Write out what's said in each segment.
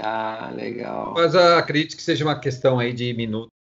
Tá, legal. Mas acredito que seja uma questão aí de minutos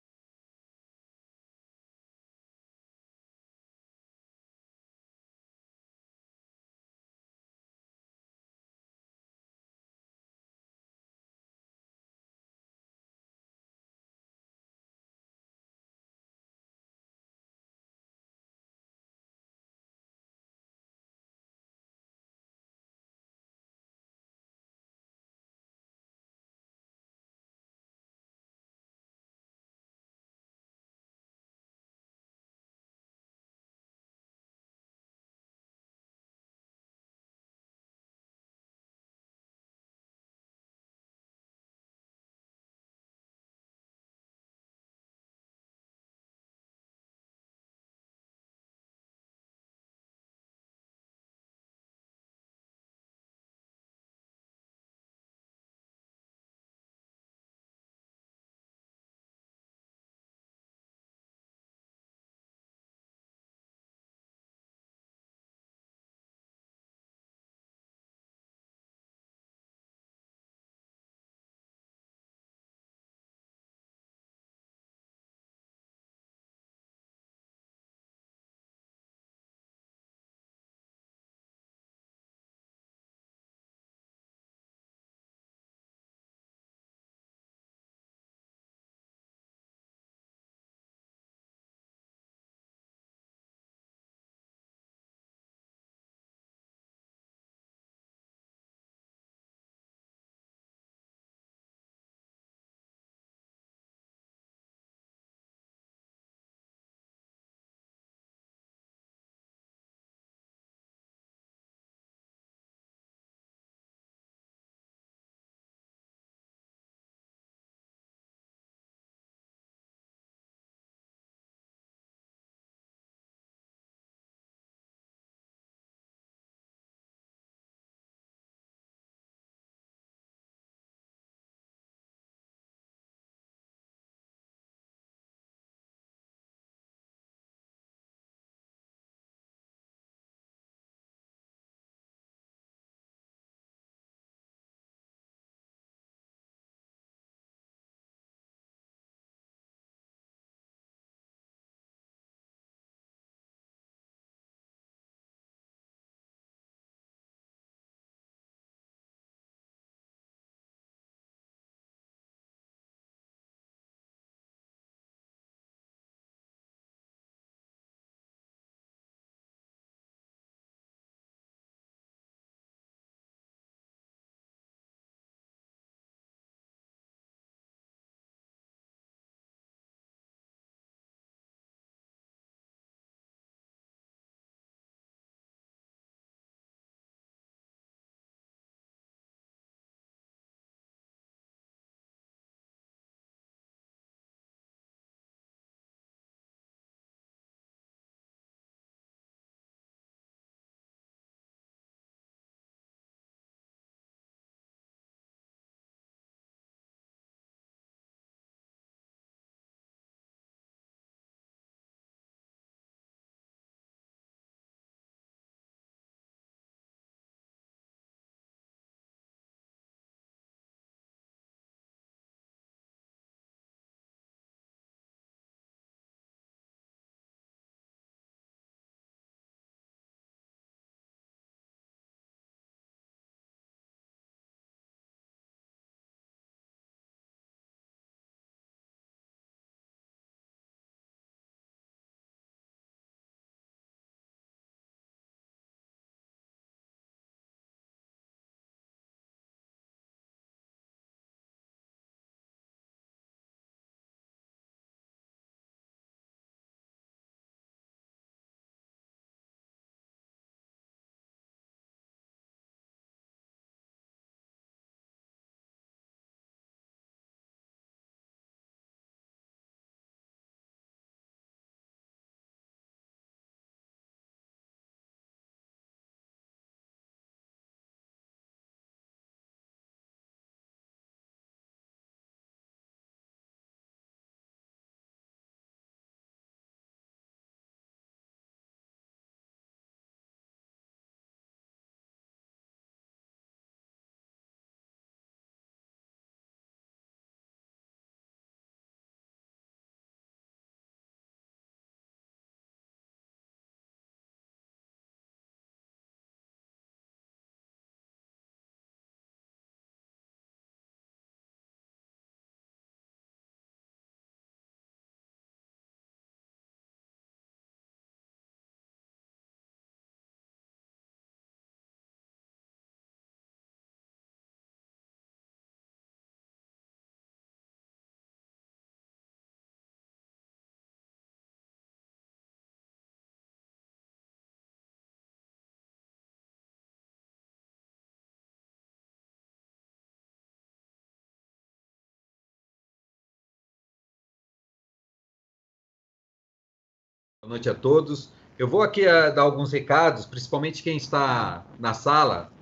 Boa noite a todos. Eu vou aqui uh, dar alguns recados, principalmente quem está na sala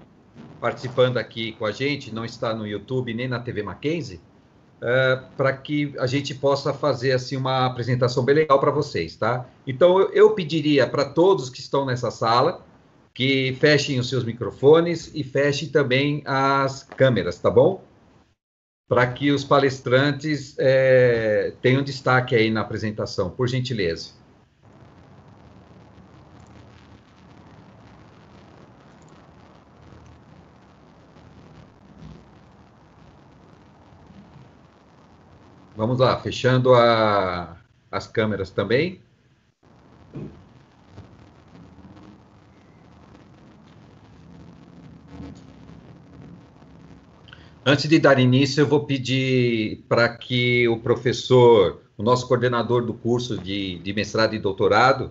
participando aqui com a gente, não está no YouTube nem na TV Mackenzie, uh, para que a gente possa fazer assim uma apresentação bem legal para vocês, tá? Então eu, eu pediria para todos que estão nessa sala que fechem os seus microfones e fechem também as câmeras, tá bom? Para que os palestrantes é, tenham destaque aí na apresentação, por gentileza. Vamos lá, fechando a, as câmeras também. Antes de dar início, eu vou pedir para que o professor, o nosso coordenador do curso de, de mestrado e doutorado,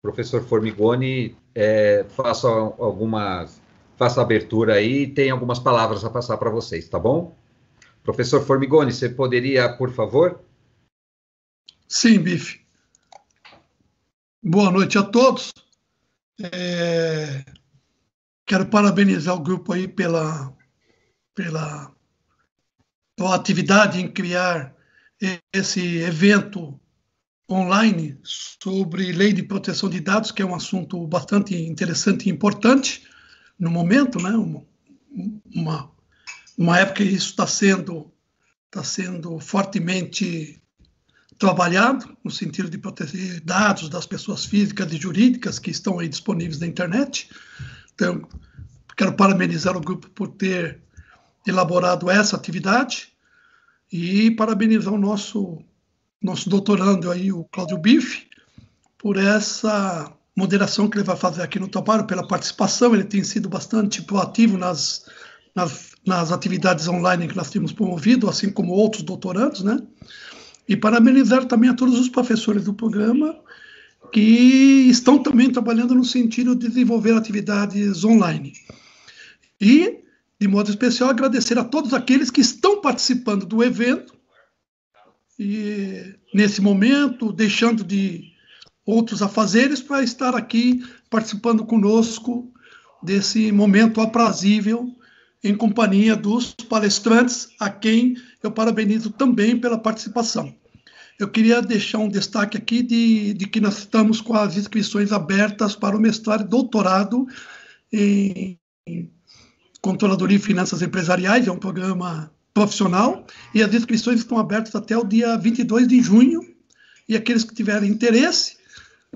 professor Formigoni, é, faça algumas, faça abertura aí e tem algumas palavras a passar para vocês, tá bom? Professor Formigoni, você poderia, por favor? Sim, Bife. Boa noite a todos. É... Quero parabenizar o grupo aí pela pela, atividade em criar esse evento online sobre lei de proteção de dados, que é um assunto bastante interessante e importante no momento, né? Uma, uma, uma época que isso está sendo, está sendo fortemente trabalhado no sentido de proteger dados das pessoas físicas e jurídicas que estão aí disponíveis na internet. Então, quero parabenizar o grupo por ter elaborado essa atividade e parabenizar o nosso nosso doutorando aí, o Cláudio Bife, por essa moderação que ele vai fazer aqui no trabalho, pela participação, ele tem sido bastante proativo nas, nas, nas atividades online que nós temos promovido, assim como outros doutorandos, né? E parabenizar também a todos os professores do programa que estão também trabalhando no sentido de desenvolver atividades online. E de modo especial, agradecer a todos aqueles que estão participando do evento e, nesse momento, deixando de outros afazeres para estar aqui participando conosco desse momento aprazível em companhia dos palestrantes, a quem eu parabenizo também pela participação. Eu queria deixar um destaque aqui de, de que nós estamos com as inscrições abertas para o mestrado e doutorado em Controladoria e Finanças Empresariais, é um programa profissional, e as inscrições estão abertas até o dia 22 de junho, e aqueles que tiverem interesse,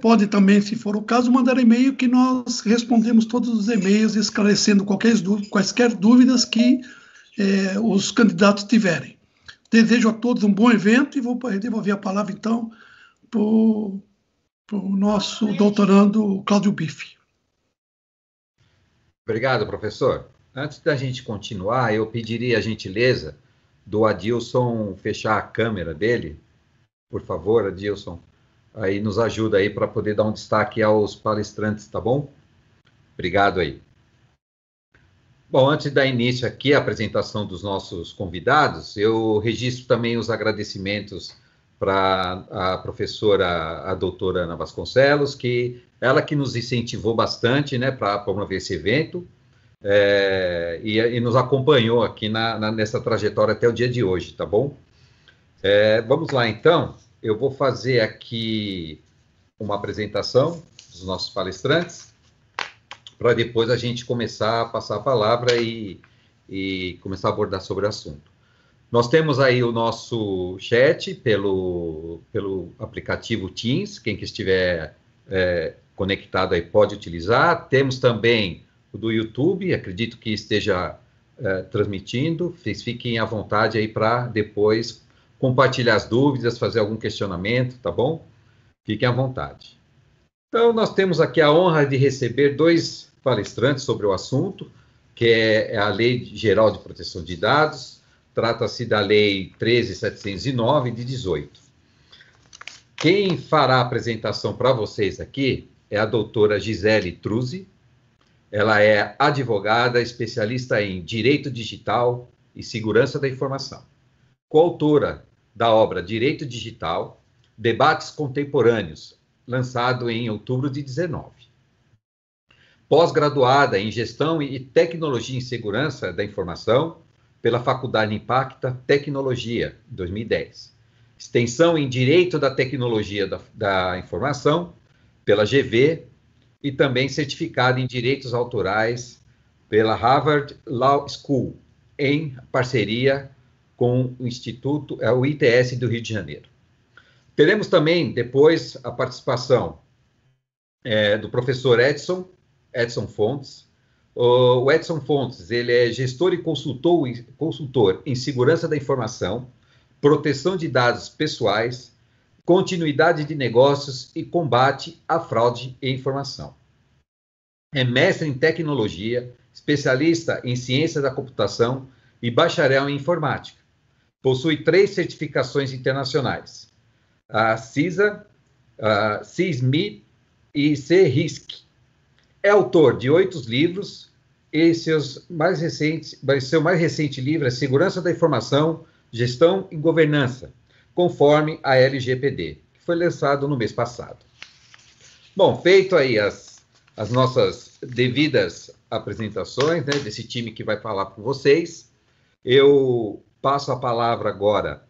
podem também, se for o caso, mandar e-mail que nós respondemos todos os e-mails esclarecendo qualquer, quaisquer dúvidas que eh, os candidatos tiverem. Desejo a todos um bom evento e vou devolver a palavra, então, para o nosso doutorando Cláudio Bife. Obrigado, professor. Antes da gente continuar, eu pediria a gentileza do Adilson fechar a câmera dele. Por favor, Adilson. Aí nos ajuda aí para poder dar um destaque aos palestrantes, tá bom? Obrigado aí. Bom, antes de dar início aqui à apresentação dos nossos convidados, eu registro também os agradecimentos para a professora, a doutora Ana Vasconcelos, que ela que nos incentivou bastante, né, para promover esse evento, é, e, e, nos acompanhou aqui na, na, nessa trajetória até o dia de hoje, tá bom? É, vamos lá, então. Eu vou fazer aqui uma apresentação dos nossos palestrantes, para depois a gente começar a passar a palavra e, e começar a abordar sobre o assunto. Nós temos aí o nosso chat pelo, pelo aplicativo Teams, quem que estiver é, conectado aí pode utilizar. Temos também o do YouTube, acredito que esteja é, transmitindo. Vocês fiquem à vontade aí para depois compartilhar as dúvidas, fazer algum questionamento, tá bom? Fiquem à vontade. Então, nós temos aqui a honra de receber dois palestrantes sobre o assunto, que é, é a Lei Geral de Proteção de Dados, trata-se da Lei 13.709 de 18. Quem fará a apresentação para vocês aqui é a doutora Gisele Truzzi, ela é advogada, especialista em direito digital e segurança da informação. Coautora da obra Direito Digital, Debates Contemporâneos, lançado em outubro de 19. Pós-graduada em Gestão e Tecnologia em Segurança da Informação pela Faculdade Impacta Tecnologia, 2010. Extensão em Direito da Tecnologia da, da Informação pela GV e também certificado em Direitos Autorais pela Harvard Law School, em parceria com o Instituto, é, o ITS do Rio de Janeiro. Teremos também, depois, a participação é, do professor Edson, Edson Fontes. O Edson Fontes, ele é gestor e consultor, consultor em segurança da informação, proteção de dados pessoais, continuidade de negócios e combate à fraude e informação. É mestre em tecnologia, especialista em ciência da computação e bacharel em informática. Possui três certificações internacionais: a CISA, a CISMI e CRISC. É autor de oito livros e seus mais recentes, seu mais recente livro é Segurança da Informação, Gestão e Governança, conforme a LGPD, que foi lançado no mês passado. Bom, feito aí as, as nossas devidas apresentações né, desse time que vai falar com vocês, eu passo a palavra agora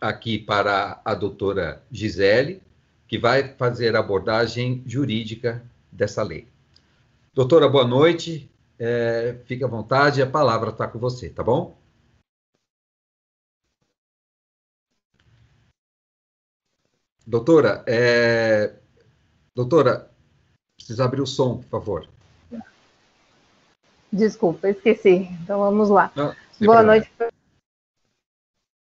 aqui para a doutora Gisele, que vai fazer a abordagem jurídica dessa lei. Doutora, boa noite. É, fique à vontade, a palavra está com você, tá bom? Doutora, é... doutora, precisa abrir o som, por favor. Desculpa, esqueci. Então vamos lá. Não, Boa problema. noite,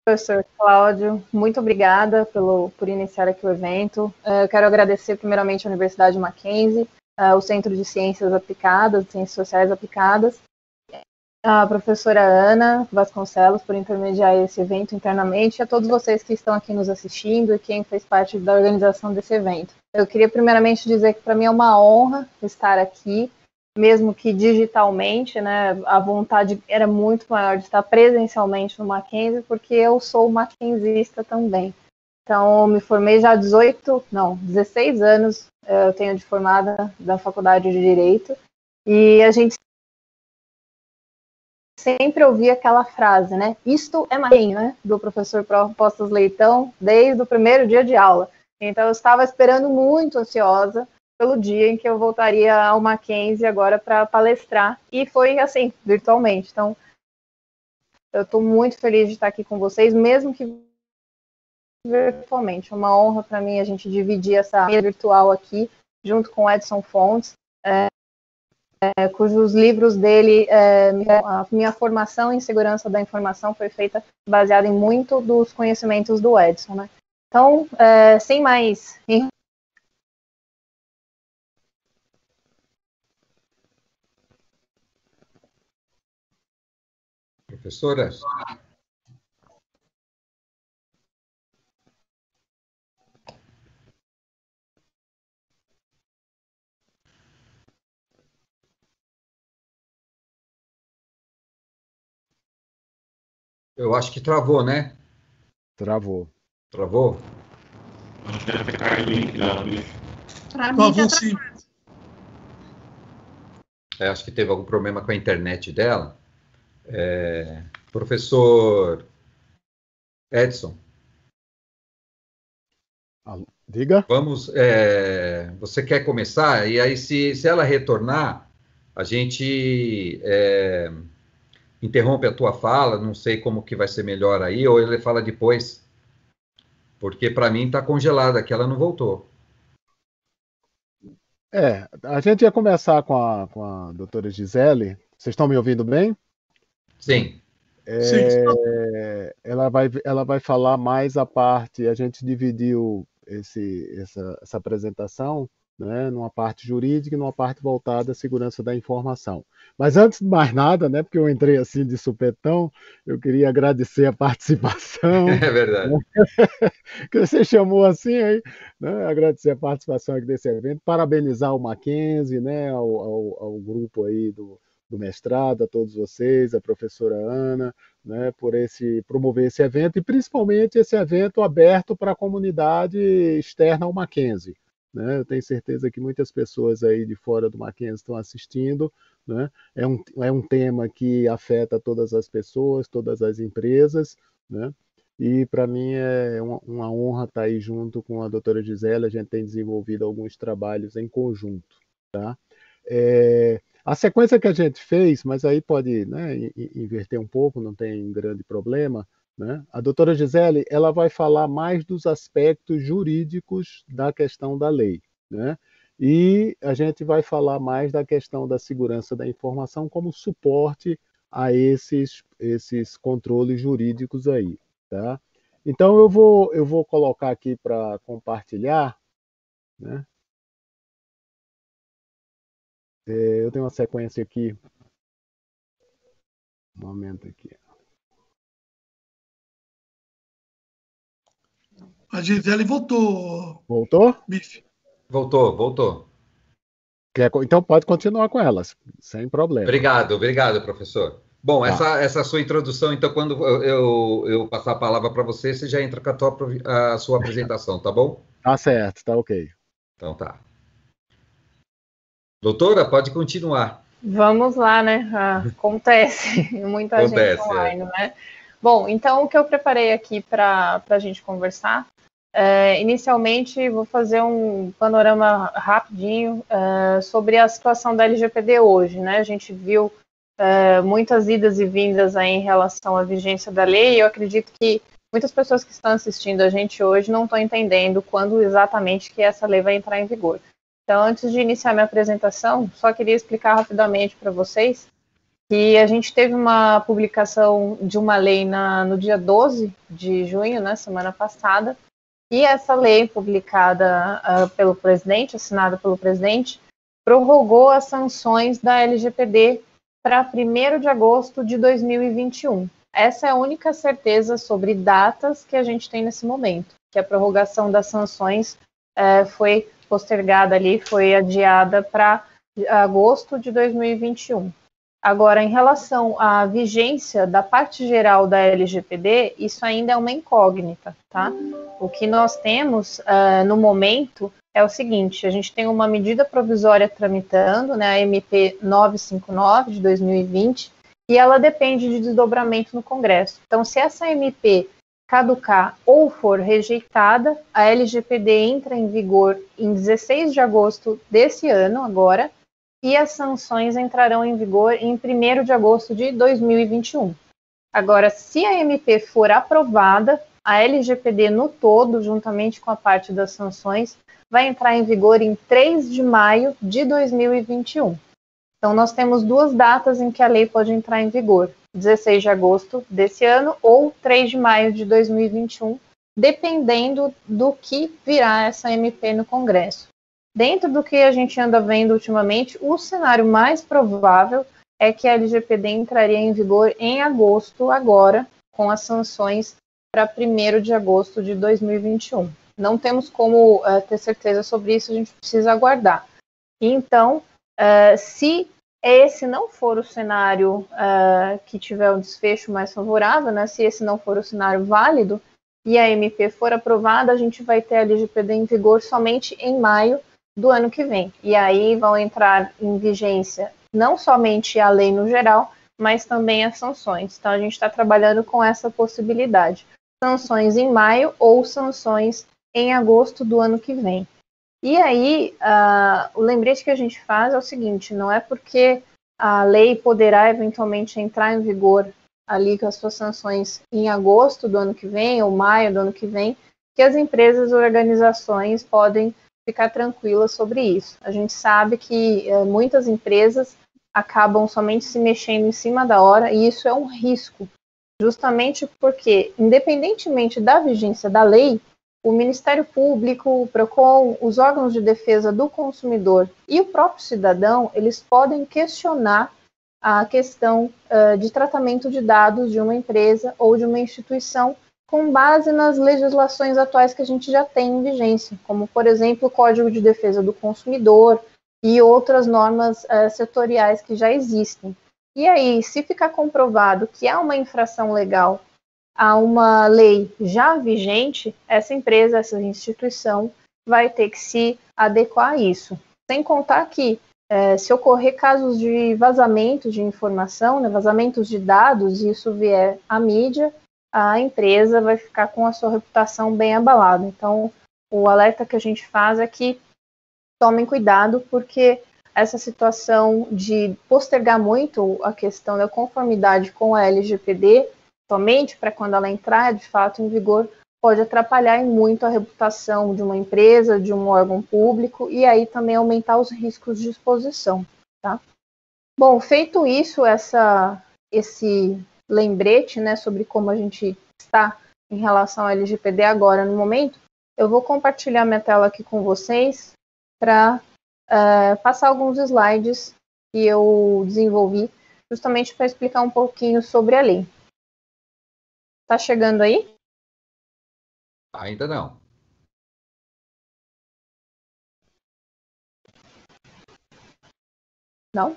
professor Cláudio. Muito obrigada pelo, por iniciar aqui o evento. Uh, eu quero agradecer primeiramente à Universidade Mackenzie, uh, o Centro de Ciências Aplicadas, Ciências Sociais Aplicadas, a professora Ana Vasconcelos por intermediar esse evento internamente e a todos vocês que estão aqui nos assistindo e quem fez parte da organização desse evento. Eu queria primeiramente dizer que para mim é uma honra estar aqui mesmo que digitalmente, né, a vontade era muito maior de estar presencialmente no Mackenzie, porque eu sou mackenzista também. Então, eu me formei já há 18, não, 16 anos eh, eu tenho de formada da Faculdade de Direito, e a gente sempre ouvia aquela frase, né, isto é Mackenzie, né, do professor Postos Leitão, desde o primeiro dia de aula. Então, eu estava esperando muito ansiosa pelo dia em que eu voltaria ao Mackenzie agora para palestrar. E foi assim, virtualmente. Então, eu estou muito feliz de estar aqui com vocês, mesmo que virtualmente. É uma honra para mim a gente dividir essa mesa virtual aqui, junto com Edson Fontes, é, é, cujos livros dele, é, a minha formação em segurança da informação foi feita baseada em muito dos conhecimentos do Edson. Né? Então, é, sem mais Professora? Eu acho que travou, né? Travou. Travou? Travou sim. É, acho que teve algum problema com a internet dela. É, professor Edson. Diga. Vamos. É, você quer começar? E aí, se, se ela retornar, a gente é, interrompe a tua fala. Não sei como que vai ser melhor aí, ou ele fala depois. Porque para mim está congelada, que ela não voltou. É, a gente ia começar com a, com a doutora Gisele. Vocês estão me ouvindo bem? Sim. É, ela, vai, ela vai falar mais a parte, a gente dividiu esse, essa, essa apresentação né, numa parte jurídica e numa parte voltada à segurança da informação. Mas antes de mais nada, né, porque eu entrei assim de supetão, eu queria agradecer a participação. É verdade. Né, que você chamou assim aí, né, agradecer a participação aqui desse evento, parabenizar o Mackenzie, né, ao, ao, ao grupo aí do, do mestrado, a todos vocês, a professora Ana, né, por esse promover esse evento e principalmente esse evento aberto para a comunidade externa ao Mackenzie. Né? Eu tenho certeza que muitas pessoas aí de fora do Mackenzie estão assistindo. Né? É, um, é um tema que afeta todas as pessoas, todas as empresas. Né? E para mim é uma, honra estar aí junto com a doutora Gisele. A gente tem desenvolvido alguns trabalhos em conjunto. Tá? É, a sequência que a gente fez, mas aí pode né, inverter um pouco, não tem grande problema. Né? A doutora Gisele ela vai falar mais dos aspectos jurídicos da questão da lei. Né? E a gente vai falar mais da questão da segurança da informação como suporte a esses, esses controles jurídicos aí. Tá? Então eu vou, eu vou colocar aqui para compartilhar. Né? É, eu tenho uma sequência aqui. Um momento aqui. A Gisele voltou. Voltou? Bife. Voltou, voltou. Então pode continuar com elas, sem problema. Obrigado, obrigado, professor. Bom, tá. essa, essa sua introdução, então, quando eu, eu, eu passar a palavra para você, você já entra com a, tua, a sua apresentação, tá bom? Tá certo, tá ok. Então tá. Doutora, pode continuar. Vamos lá, né? Ah, acontece, muita acontece, gente online, é. né? Bom, então o que eu preparei aqui para a gente conversar, é, inicialmente vou fazer um panorama rapidinho é, sobre a situação da LGPD hoje, né? A gente viu é, muitas idas e vindas aí em relação à vigência da lei, e eu acredito que muitas pessoas que estão assistindo a gente hoje não estão entendendo quando exatamente que essa lei vai entrar em vigor. Então, antes de iniciar minha apresentação, só queria explicar rapidamente para vocês que a gente teve uma publicação de uma lei na, no dia 12 de junho, né, semana passada, e essa lei, publicada uh, pelo presidente, assinada pelo presidente, prorrogou as sanções da LGPD para 1 de agosto de 2021. Essa é a única certeza sobre datas que a gente tem nesse momento, que a prorrogação das sanções uh, foi postergada ali, foi adiada para agosto de 2021. Agora, em relação à vigência da parte geral da LGPD, isso ainda é uma incógnita, tá? O que nós temos uh, no momento é o seguinte: a gente tem uma medida provisória tramitando, né, a MP 959 de 2020, e ela depende de desdobramento no Congresso. Então, se essa MP caducar ou for rejeitada, a LGPD entra em vigor em 16 de agosto desse ano, agora, e as sanções entrarão em vigor em 1 de agosto de 2021. Agora, se a MP for aprovada, a LGPD no todo, juntamente com a parte das sanções, vai entrar em vigor em 3 de maio de 2021. Então, nós temos duas datas em que a lei pode entrar em vigor: 16 de agosto desse ano ou 3 de maio de 2021, dependendo do que virá essa MP no Congresso. Dentro do que a gente anda vendo ultimamente, o cenário mais provável é que a LGPD entraria em vigor em agosto, agora, com as sanções para 1 de agosto de 2021. Não temos como uh, ter certeza sobre isso, a gente precisa aguardar. Então, uh, se esse não for o cenário uh, que tiver um desfecho mais favorável, né, se esse não for o cenário válido e a MP for aprovada, a gente vai ter a LGPD em vigor somente em maio do ano que vem. E aí vão entrar em vigência não somente a lei no geral, mas também as sanções. Então a gente está trabalhando com essa possibilidade. Sanções em maio ou sanções em agosto do ano que vem. E aí, uh, o lembrete que a gente faz é o seguinte: não é porque a lei poderá eventualmente entrar em vigor ali com as suas sanções em agosto do ano que vem ou maio do ano que vem, que as empresas e organizações podem ficar tranquilas sobre isso. A gente sabe que uh, muitas empresas acabam somente se mexendo em cima da hora e isso é um risco, justamente porque, independentemente da vigência da lei, o Ministério Público, o PROCON, os órgãos de defesa do consumidor e o próprio cidadão, eles podem questionar a questão uh, de tratamento de dados de uma empresa ou de uma instituição com base nas legislações atuais que a gente já tem em vigência, como, por exemplo, o Código de Defesa do Consumidor e outras normas uh, setoriais que já existem. E aí, se ficar comprovado que há uma infração legal a uma lei já vigente, essa empresa, essa instituição vai ter que se adequar a isso. Sem contar que, é, se ocorrer casos de vazamento de informação, né, vazamentos de dados, e isso vier à mídia, a empresa vai ficar com a sua reputação bem abalada. Então, o alerta que a gente faz é que tomem cuidado, porque essa situação de postergar muito a questão da conformidade com a LGPD somente para quando ela entrar de fato em vigor, pode atrapalhar muito a reputação de uma empresa, de um órgão público e aí também aumentar os riscos de exposição, tá? Bom, feito isso, essa, esse lembrete, né, sobre como a gente está em relação ao LGPD agora no momento, eu vou compartilhar minha tela aqui com vocês para uh, é, passar alguns slides que eu desenvolvi justamente para explicar um pouquinho sobre a lei. Tá chegando aí? Ainda não. Não?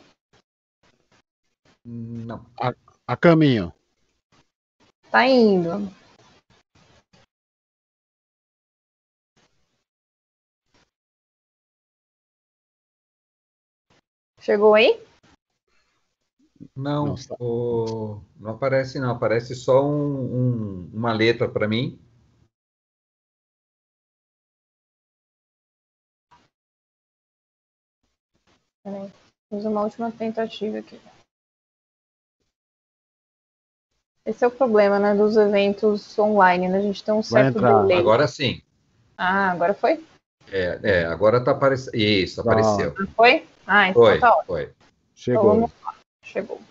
Não. A, a caminho. Tá indo. Chegou aí? Não, não, o, não aparece não, aparece só um, um, uma letra para mim. Peraí, fiz uma última tentativa aqui. Esse é o problema, né, dos eventos online, né? A gente tem um certo delay. Agora sim. Ah, agora foi? É, é agora tá aparecendo. Isso, apareceu. Ah, foi? Ah, então foi, tá ótimo. Foi. Chegou. Então, Chegou.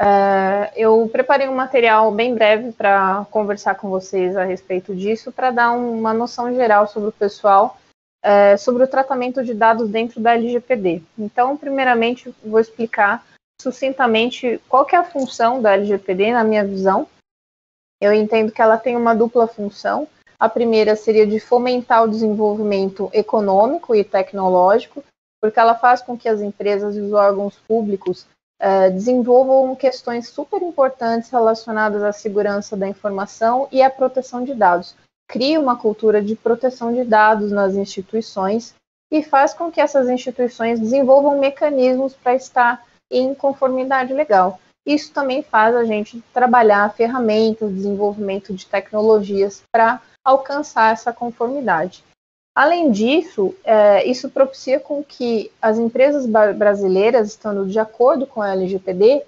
Uh, eu preparei um material bem breve para conversar com vocês a respeito disso, para dar uma noção geral sobre o pessoal, uh, sobre o tratamento de dados dentro da LGPD. Então, primeiramente, vou explicar sucintamente qual é a função da LGPD, na minha visão. Eu entendo que ela tem uma dupla função. A primeira seria de fomentar o desenvolvimento econômico e tecnológico, porque ela faz com que as empresas e os órgãos públicos uh, desenvolvam questões super importantes relacionadas à segurança da informação e à proteção de dados. Cria uma cultura de proteção de dados nas instituições e faz com que essas instituições desenvolvam mecanismos para estar em conformidade legal. Isso também faz a gente trabalhar ferramentas, desenvolvimento de tecnologias para alcançar essa conformidade. Além disso, é, isso propicia com que as empresas brasileiras, estando de acordo com a LGPD,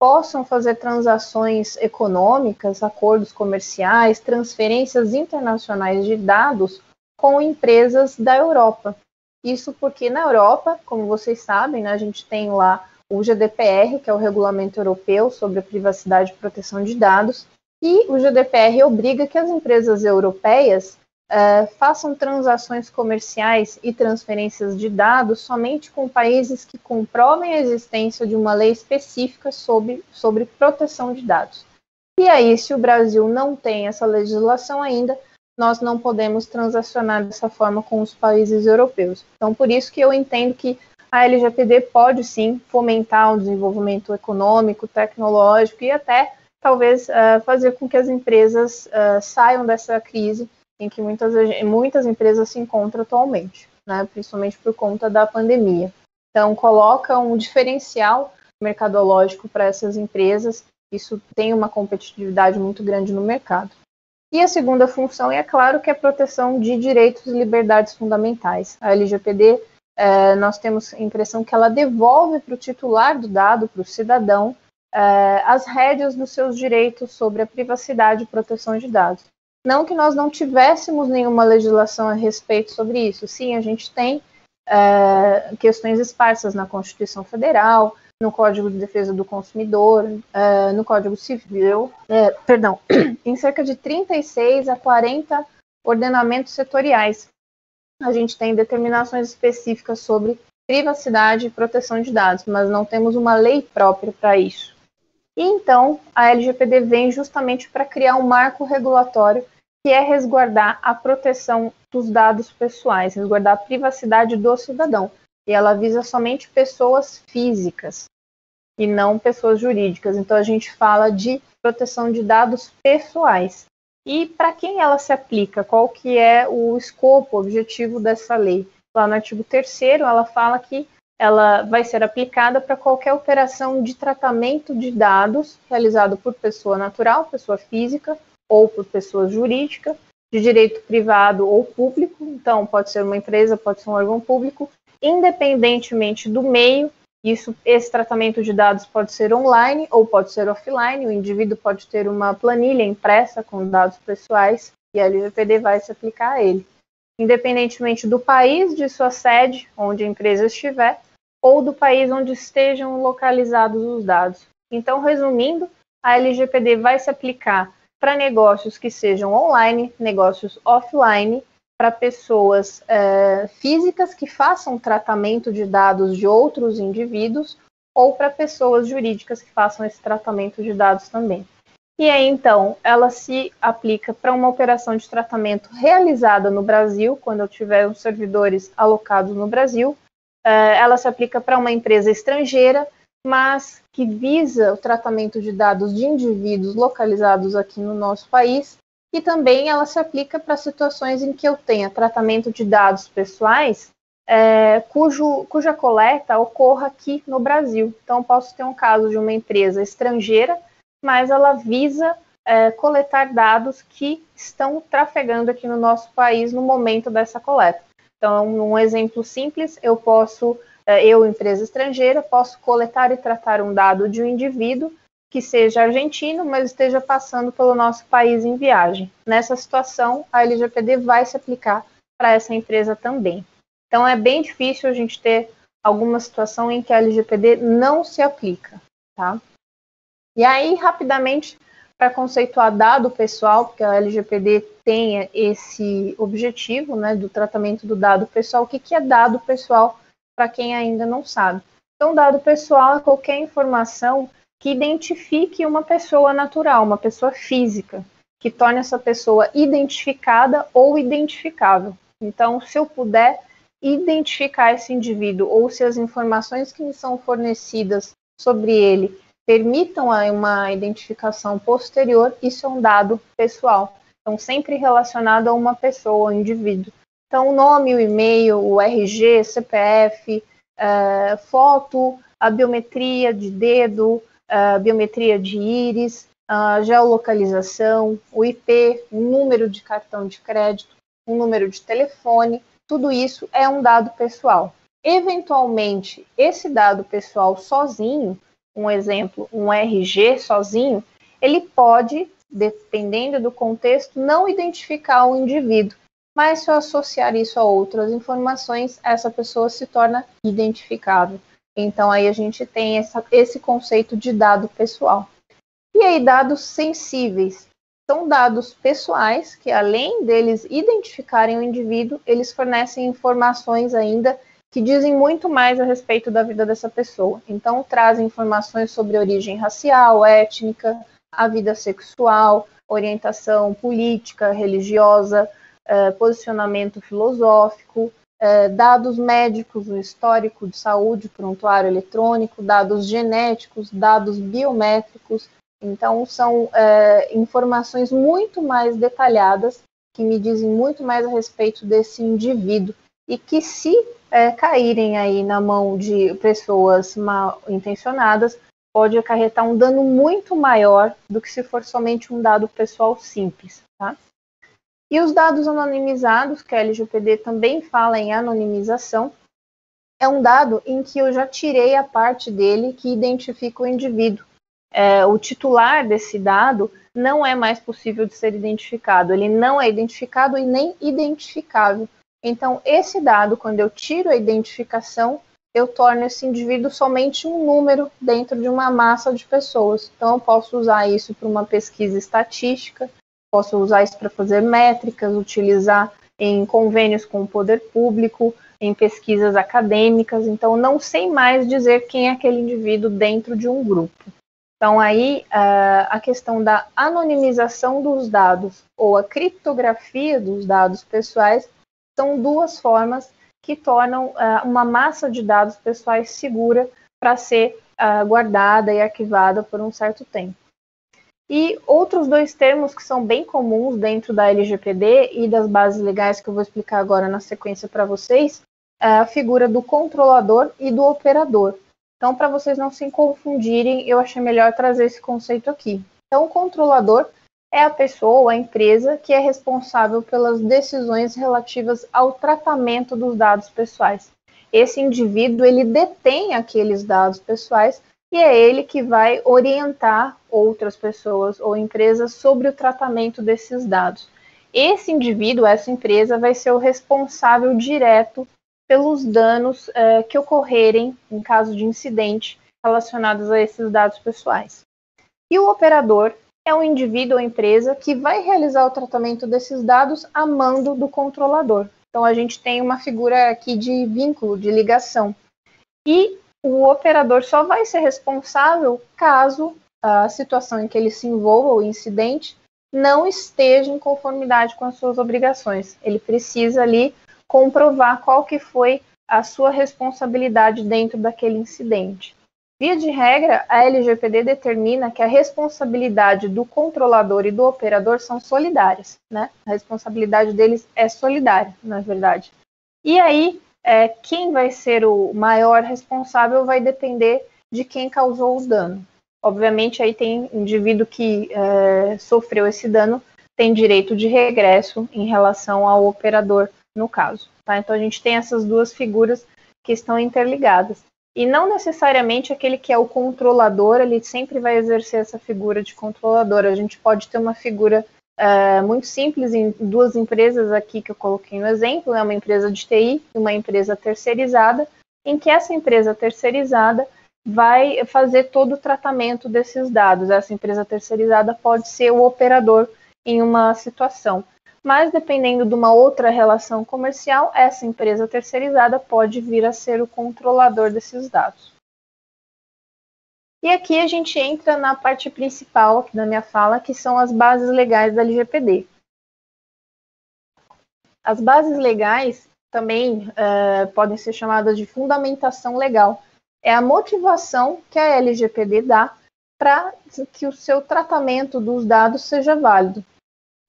possam fazer transações econômicas, acordos comerciais, transferências internacionais de dados com empresas da Europa. Isso porque na Europa, como vocês sabem, né, a gente tem lá o GDPR, que é o Regulamento Europeu sobre a Privacidade e Proteção de Dados, e o GDPR obriga que as empresas europeias uh, façam transações comerciais e transferências de dados somente com países que comprovem a existência de uma lei específica sobre, sobre proteção de dados. E aí, se o Brasil não tem essa legislação ainda, nós não podemos transacionar dessa forma com os países europeus. Então, por isso que eu entendo que a LGPD pode sim fomentar o desenvolvimento econômico, tecnológico e até talvez uh, fazer com que as empresas uh, saiam dessa crise em que muitas, muitas empresas se encontram atualmente, né, principalmente por conta da pandemia. Então, coloca um diferencial mercadológico para essas empresas, isso tem uma competitividade muito grande no mercado. E a segunda função é, claro, que é a proteção de direitos e liberdades fundamentais. A LGPD, eh, nós temos a impressão que ela devolve para o titular do dado, para o cidadão, eh, as rédeas dos seus direitos sobre a privacidade e proteção de dados. Não que nós não tivéssemos nenhuma legislação a respeito sobre isso. Sim, a gente tem é, questões esparsas na Constituição Federal, no Código de Defesa do Consumidor, é, no Código Civil, é, perdão, em cerca de 36 a 40 ordenamentos setoriais. A gente tem determinações específicas sobre privacidade e proteção de dados, mas não temos uma lei própria para isso. E então, a LGPD vem justamente para criar um marco regulatório que é resguardar a proteção dos dados pessoais, resguardar a privacidade do cidadão. E ela visa somente pessoas físicas. e não pessoas jurídicas. Então a gente fala de proteção de dados pessoais. E para quem ela se aplica? Qual que é o escopo, o objetivo dessa lei? Lá no artigo 3 ela fala que ela vai ser aplicada para qualquer operação de tratamento de dados realizado por pessoa natural, pessoa física ou por pessoa jurídica, de direito privado ou público, então pode ser uma empresa, pode ser um órgão público, independentemente do meio, isso, esse tratamento de dados pode ser online ou pode ser offline, o indivíduo pode ter uma planilha impressa com dados pessoais e a LGPD vai se aplicar a ele. Independentemente do país de sua sede, onde a empresa estiver, ou do país onde estejam localizados os dados. Então, resumindo, a LGPD vai se aplicar para negócios que sejam online, negócios offline, para pessoas é, físicas que façam tratamento de dados de outros indivíduos ou para pessoas jurídicas que façam esse tratamento de dados também. E aí, então, ela se aplica para uma operação de tratamento realizada no Brasil, quando eu tiver os servidores alocados no Brasil. É, ela se aplica para uma empresa estrangeira mas que visa o tratamento de dados de indivíduos localizados aqui no nosso país, e também ela se aplica para situações em que eu tenha tratamento de dados pessoais é, cujo, cuja coleta ocorra aqui no Brasil. Então, posso ter um caso de uma empresa estrangeira, mas ela visa é, coletar dados que estão trafegando aqui no nosso país no momento dessa coleta. Então, um exemplo simples, eu posso é, eu, empresa estrangeira, posso coletar e tratar um dado de um indivíduo que seja argentino, mas esteja passando pelo nosso país em viagem. Nessa situação, a LGPD vai se aplicar para essa empresa também. Então, é bem difícil a gente ter alguma situação em que a LGPD não se aplica, tá? E aí, rapidamente, para conceituar dado pessoal, porque a LGPD tem esse objetivo, né, do tratamento do dado pessoal. O que, que é dado pessoal para quem ainda não sabe. Então, dado pessoal é qualquer informação que identifique uma pessoa natural, uma pessoa física, que torne essa pessoa identificada ou identificável. Então, se eu puder identificar esse indivíduo ou se as informações que me são fornecidas sobre ele permitam uma identificação posterior, isso é um dado pessoal. Então, sempre relacionado a uma pessoa, um indivíduo. Então, o nome, o e-mail, o RG, CPF, uh, foto, a biometria de dedo, a biometria de íris, a geolocalização, o IP, o número de cartão de crédito, o número de telefone, tudo isso é um dado pessoal. Eventualmente, esse dado pessoal sozinho, um exemplo, um RG sozinho, ele pode, dependendo do contexto, não identificar o indivíduo mas se eu associar isso a outras informações, essa pessoa se torna identificável. Então aí a gente tem essa, esse conceito de dado pessoal. E aí dados sensíveis são dados pessoais que além deles identificarem o indivíduo, eles fornecem informações ainda que dizem muito mais a respeito da vida dessa pessoa. Então trazem informações sobre origem racial, étnica, a vida sexual, orientação política, religiosa, é, posicionamento filosófico, é, dados médicos, o histórico de saúde, prontuário eletrônico, dados genéticos, dados biométricos. Então, são é, informações muito mais detalhadas que me dizem muito mais a respeito desse indivíduo e que, se é, caírem aí na mão de pessoas mal intencionadas, pode acarretar um dano muito maior do que se for somente um dado pessoal simples, tá? E os dados anonimizados, que a LGPD também fala em anonimização, é um dado em que eu já tirei a parte dele que identifica o indivíduo. É, o titular desse dado não é mais possível de ser identificado, ele não é identificado e nem identificável. Então, esse dado, quando eu tiro a identificação, eu torno esse indivíduo somente um número dentro de uma massa de pessoas. Então, eu posso usar isso para uma pesquisa estatística, Posso usar isso para fazer métricas, utilizar em convênios com o poder público, em pesquisas acadêmicas. Então, não sei mais dizer quem é aquele indivíduo dentro de um grupo. Então, aí a questão da anonimização dos dados ou a criptografia dos dados pessoais são duas formas que tornam uma massa de dados pessoais segura para ser uh, guardada e arquivada por um certo tempo. E outros dois termos que são bem comuns dentro da LGPD e das bases legais que eu vou explicar agora na sequência para vocês, é a figura do controlador e do operador. Então, para vocês não se confundirem, eu achei melhor trazer esse conceito aqui. Então, o controlador é a pessoa ou a empresa que é responsável pelas decisões relativas ao tratamento dos dados pessoais. Esse indivíduo ele detém aqueles dados pessoais e é ele que vai orientar outras pessoas ou empresas sobre o tratamento desses dados. Esse indivíduo, essa empresa, vai ser o responsável direto pelos danos eh, que ocorrerem em caso de incidente relacionados a esses dados pessoais. E o operador é um indivíduo ou empresa que vai realizar o tratamento desses dados a mando do controlador. Então a gente tem uma figura aqui de vínculo, de ligação. E o operador só vai ser responsável caso a situação em que ele se envolva, o incidente, não esteja em conformidade com as suas obrigações. Ele precisa ali comprovar qual que foi a sua responsabilidade dentro daquele incidente. Via de regra, a LGPD determina que a responsabilidade do controlador e do operador são solidárias, né? A responsabilidade deles é solidária, na verdade. E aí, é, quem vai ser o maior responsável vai depender de quem causou o dano. Obviamente, aí tem indivíduo que é, sofreu esse dano tem direito de regresso em relação ao operador, no caso. Tá? Então, a gente tem essas duas figuras que estão interligadas. E não necessariamente aquele que é o controlador, ele sempre vai exercer essa figura de controlador. A gente pode ter uma figura uh, muito simples em duas empresas aqui que eu coloquei no exemplo, é uma empresa de TI e uma empresa terceirizada, em que essa empresa terceirizada vai fazer todo o tratamento desses dados. Essa empresa terceirizada pode ser o operador em uma situação mas dependendo de uma outra relação comercial, essa empresa terceirizada pode vir a ser o controlador desses dados. E aqui a gente entra na parte principal aqui da minha fala, que são as bases legais da LGPD. As bases legais também uh, podem ser chamadas de fundamentação legal. É a motivação que a LGPD dá para que o seu tratamento dos dados seja válido.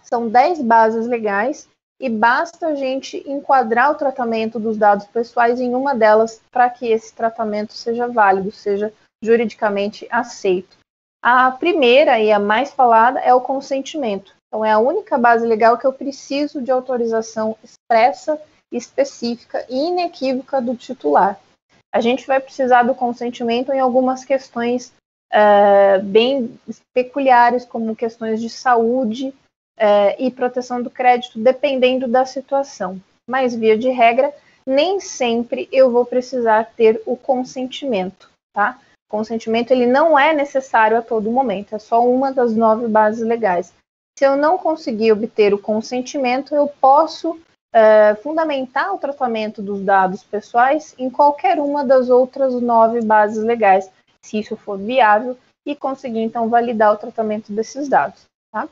São 10 bases legais e basta a gente enquadrar o tratamento dos dados pessoais em uma delas para que esse tratamento seja válido, seja juridicamente aceito. A primeira e a mais falada é o consentimento. Então, é a única base legal que eu preciso de autorização expressa, específica e inequívoca do titular. A gente vai precisar do consentimento em algumas questões uh, bem peculiares, como questões de saúde é, e proteção do crédito, dependendo da situação. Mas, via de regra, nem sempre eu vou precisar ter o consentimento, tá? Consentimento ele não é necessário a todo momento, é só uma das nove bases legais. Se eu não conseguir obter o consentimento, eu posso é, fundamentar o tratamento dos dados pessoais em qualquer uma das outras nove bases legais, se isso for viável, e conseguir então validar o tratamento desses dados. Tá?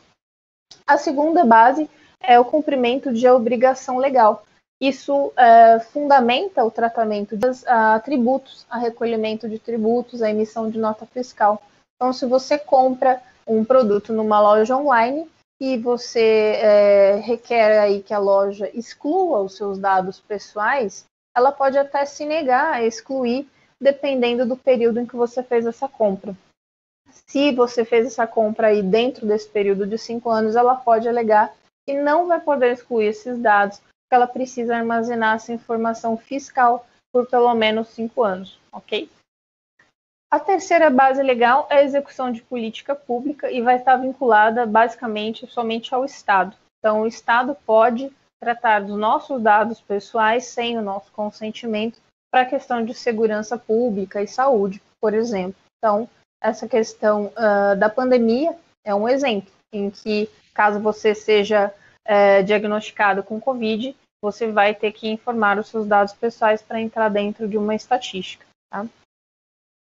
A segunda base é o cumprimento de obrigação legal. Isso é, fundamenta o tratamento de a, tributos, a recolhimento de tributos, a emissão de nota fiscal. Então, se você compra um produto numa loja online e você é, requer aí que a loja exclua os seus dados pessoais, ela pode até se negar a excluir, dependendo do período em que você fez essa compra se você fez essa compra aí dentro desse período de cinco anos, ela pode alegar que não vai poder excluir esses dados, porque ela precisa armazenar essa informação fiscal por pelo menos cinco anos, ok? A terceira base legal é a execução de política pública e vai estar vinculada basicamente somente ao Estado. Então, o Estado pode tratar dos nossos dados pessoais sem o nosso consentimento para a questão de segurança pública e saúde, por exemplo. Então, essa questão uh, da pandemia é um exemplo em que, caso você seja uh, diagnosticado com Covid, você vai ter que informar os seus dados pessoais para entrar dentro de uma estatística. Tá?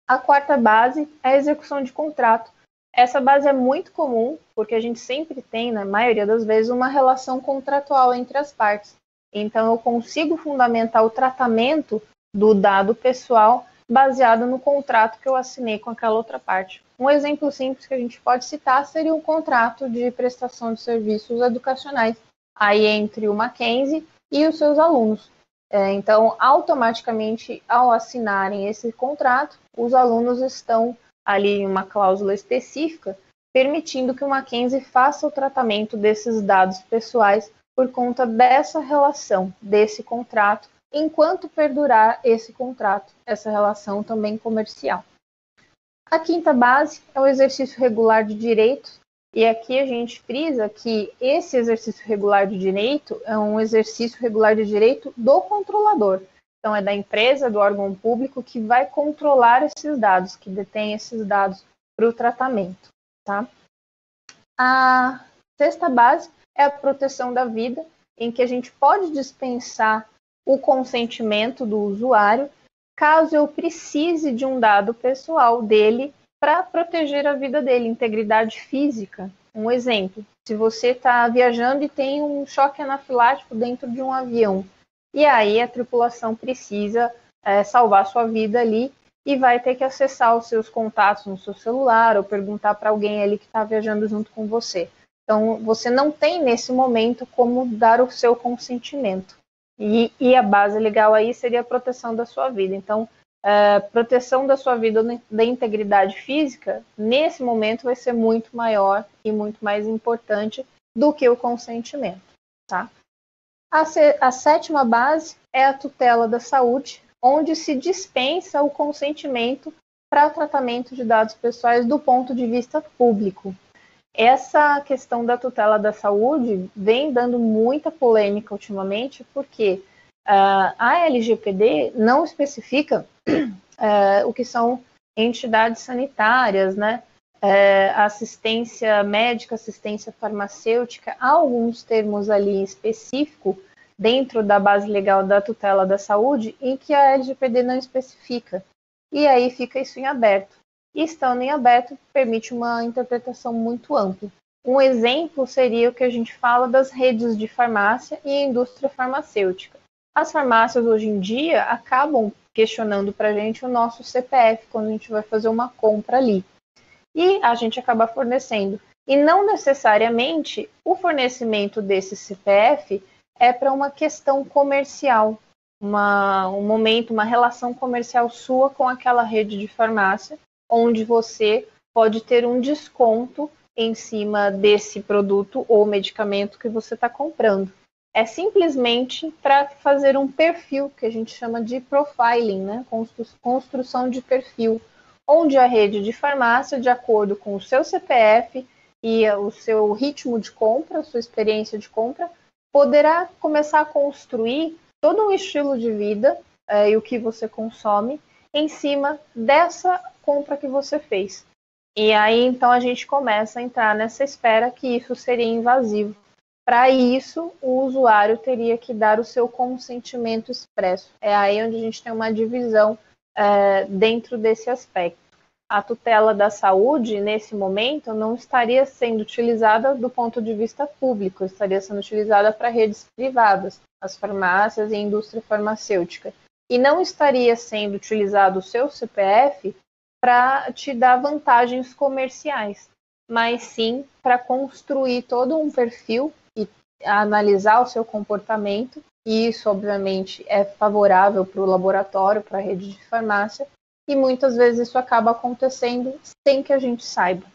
A quarta base é a execução de contrato. Essa base é muito comum, porque a gente sempre tem, na maioria das vezes, uma relação contratual entre as partes. Então, eu consigo fundamentar o tratamento do dado pessoal baseado no contrato que eu assinei com aquela outra parte. Um exemplo simples que a gente pode citar seria um contrato de prestação de serviços educacionais aí entre o Mackenzie e os seus alunos. É, então, automaticamente, ao assinarem esse contrato, os alunos estão ali em uma cláusula específica permitindo que o Mackenzie faça o tratamento desses dados pessoais por conta dessa relação, desse contrato enquanto perdurar esse contrato, essa relação também comercial. A quinta base é o exercício regular de direitos, e aqui a gente frisa que esse exercício regular de direito é um exercício regular de direito do controlador. Então, é da empresa, do órgão público que vai controlar esses dados, que detém esses dados para o tratamento. Tá? A sexta base é a proteção da vida, em que a gente pode dispensar o consentimento do usuário caso eu precise de um dado pessoal dele para proteger a vida dele, integridade física. Um exemplo: se você está viajando e tem um choque anafilático dentro de um avião, e aí a tripulação precisa é, salvar sua vida ali e vai ter que acessar os seus contatos no seu celular ou perguntar para alguém ali que está viajando junto com você. Então, você não tem nesse momento como dar o seu consentimento. E, e a base legal aí seria a proteção da sua vida. Então, a proteção da sua vida da integridade física, nesse momento, vai ser muito maior e muito mais importante do que o consentimento. Tá? A, a sétima base é a tutela da saúde, onde se dispensa o consentimento para tratamento de dados pessoais do ponto de vista público. Essa questão da tutela da saúde vem dando muita polêmica ultimamente, porque uh, a LGPD não especifica uh, o que são entidades sanitárias, né? Uh, assistência médica, assistência farmacêutica, há alguns termos ali em específico dentro da base legal da tutela da saúde em que a LGPD não especifica. E aí fica isso em aberto e estando em aberto permite uma interpretação muito ampla. Um exemplo seria o que a gente fala das redes de farmácia e indústria farmacêutica. As farmácias hoje em dia acabam questionando para a gente o nosso CPF quando a gente vai fazer uma compra ali. E a gente acaba fornecendo. E não necessariamente o fornecimento desse CPF é para uma questão comercial, uma, um momento, uma relação comercial sua com aquela rede de farmácia, onde você pode ter um desconto em cima desse produto ou medicamento que você está comprando. É simplesmente para fazer um perfil que a gente chama de profiling, né? construção de perfil, onde a rede de farmácia, de acordo com o seu CPF e o seu ritmo de compra, sua experiência de compra, poderá começar a construir todo um estilo de vida é, e o que você consome em cima dessa compra que você fez. E aí então a gente começa a entrar nessa espera que isso seria invasivo. Para isso, o usuário teria que dar o seu consentimento expresso. É aí onde a gente tem uma divisão é, dentro desse aspecto. A tutela da saúde, nesse momento, não estaria sendo utilizada do ponto de vista público, estaria sendo utilizada para redes privadas, as farmácias e a indústria farmacêutica. E não estaria sendo utilizado o seu CPF para te dar vantagens comerciais, mas sim para construir todo um perfil e analisar o seu comportamento. E isso, obviamente, é favorável para o laboratório, para a rede de farmácia, e muitas vezes isso acaba acontecendo sem que a gente saiba.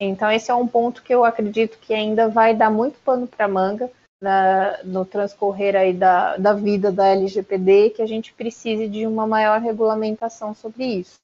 Então, esse é um ponto que eu acredito que ainda vai dar muito pano para manga na, no transcorrer aí da, da vida da LGPD, que a gente precise de uma maior regulamentação sobre isso.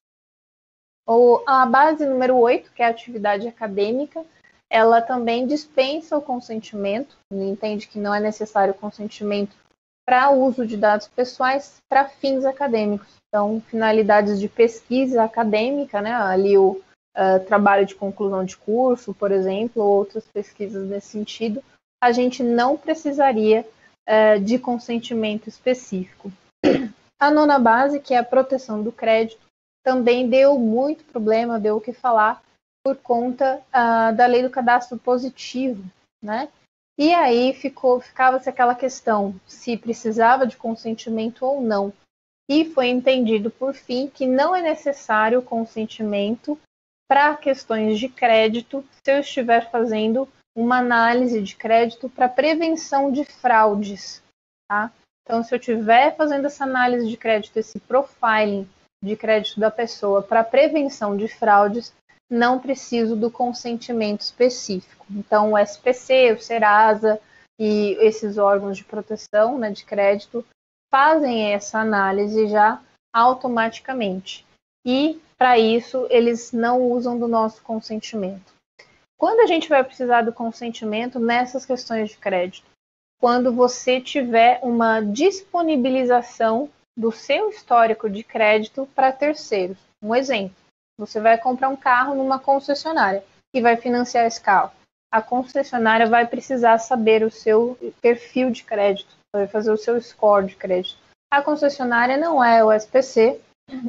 O, a base número 8, que é a atividade acadêmica, ela também dispensa o consentimento, entende que não é necessário consentimento para uso de dados pessoais para fins acadêmicos. Então, finalidades de pesquisa acadêmica, né, ali o uh, trabalho de conclusão de curso, por exemplo, ou outras pesquisas nesse sentido, a gente não precisaria uh, de consentimento específico. A nona base, que é a proteção do crédito, também deu muito problema, deu o que falar por conta uh, da lei do cadastro positivo, né? E aí ficou, ficava-se aquela questão se precisava de consentimento ou não. e foi entendido, por fim, que não é necessário consentimento para questões de crédito se eu estiver fazendo uma análise de crédito para prevenção de fraudes. Tá? Então, se eu estiver fazendo essa análise de crédito, esse profiling de crédito da pessoa para prevenção de fraudes, não preciso do consentimento específico. Então, o SPC, o Serasa e esses órgãos de proteção né, de crédito fazem essa análise já automaticamente. E, para isso, eles não usam do nosso consentimento. Quando a gente vai precisar do consentimento nessas questões de crédito? Quando você tiver uma disponibilização do seu histórico de crédito para terceiros. Um exemplo: você vai comprar um carro numa concessionária e vai financiar esse carro. A concessionária vai precisar saber o seu perfil de crédito, vai fazer o seu score de crédito. A concessionária não é o SPC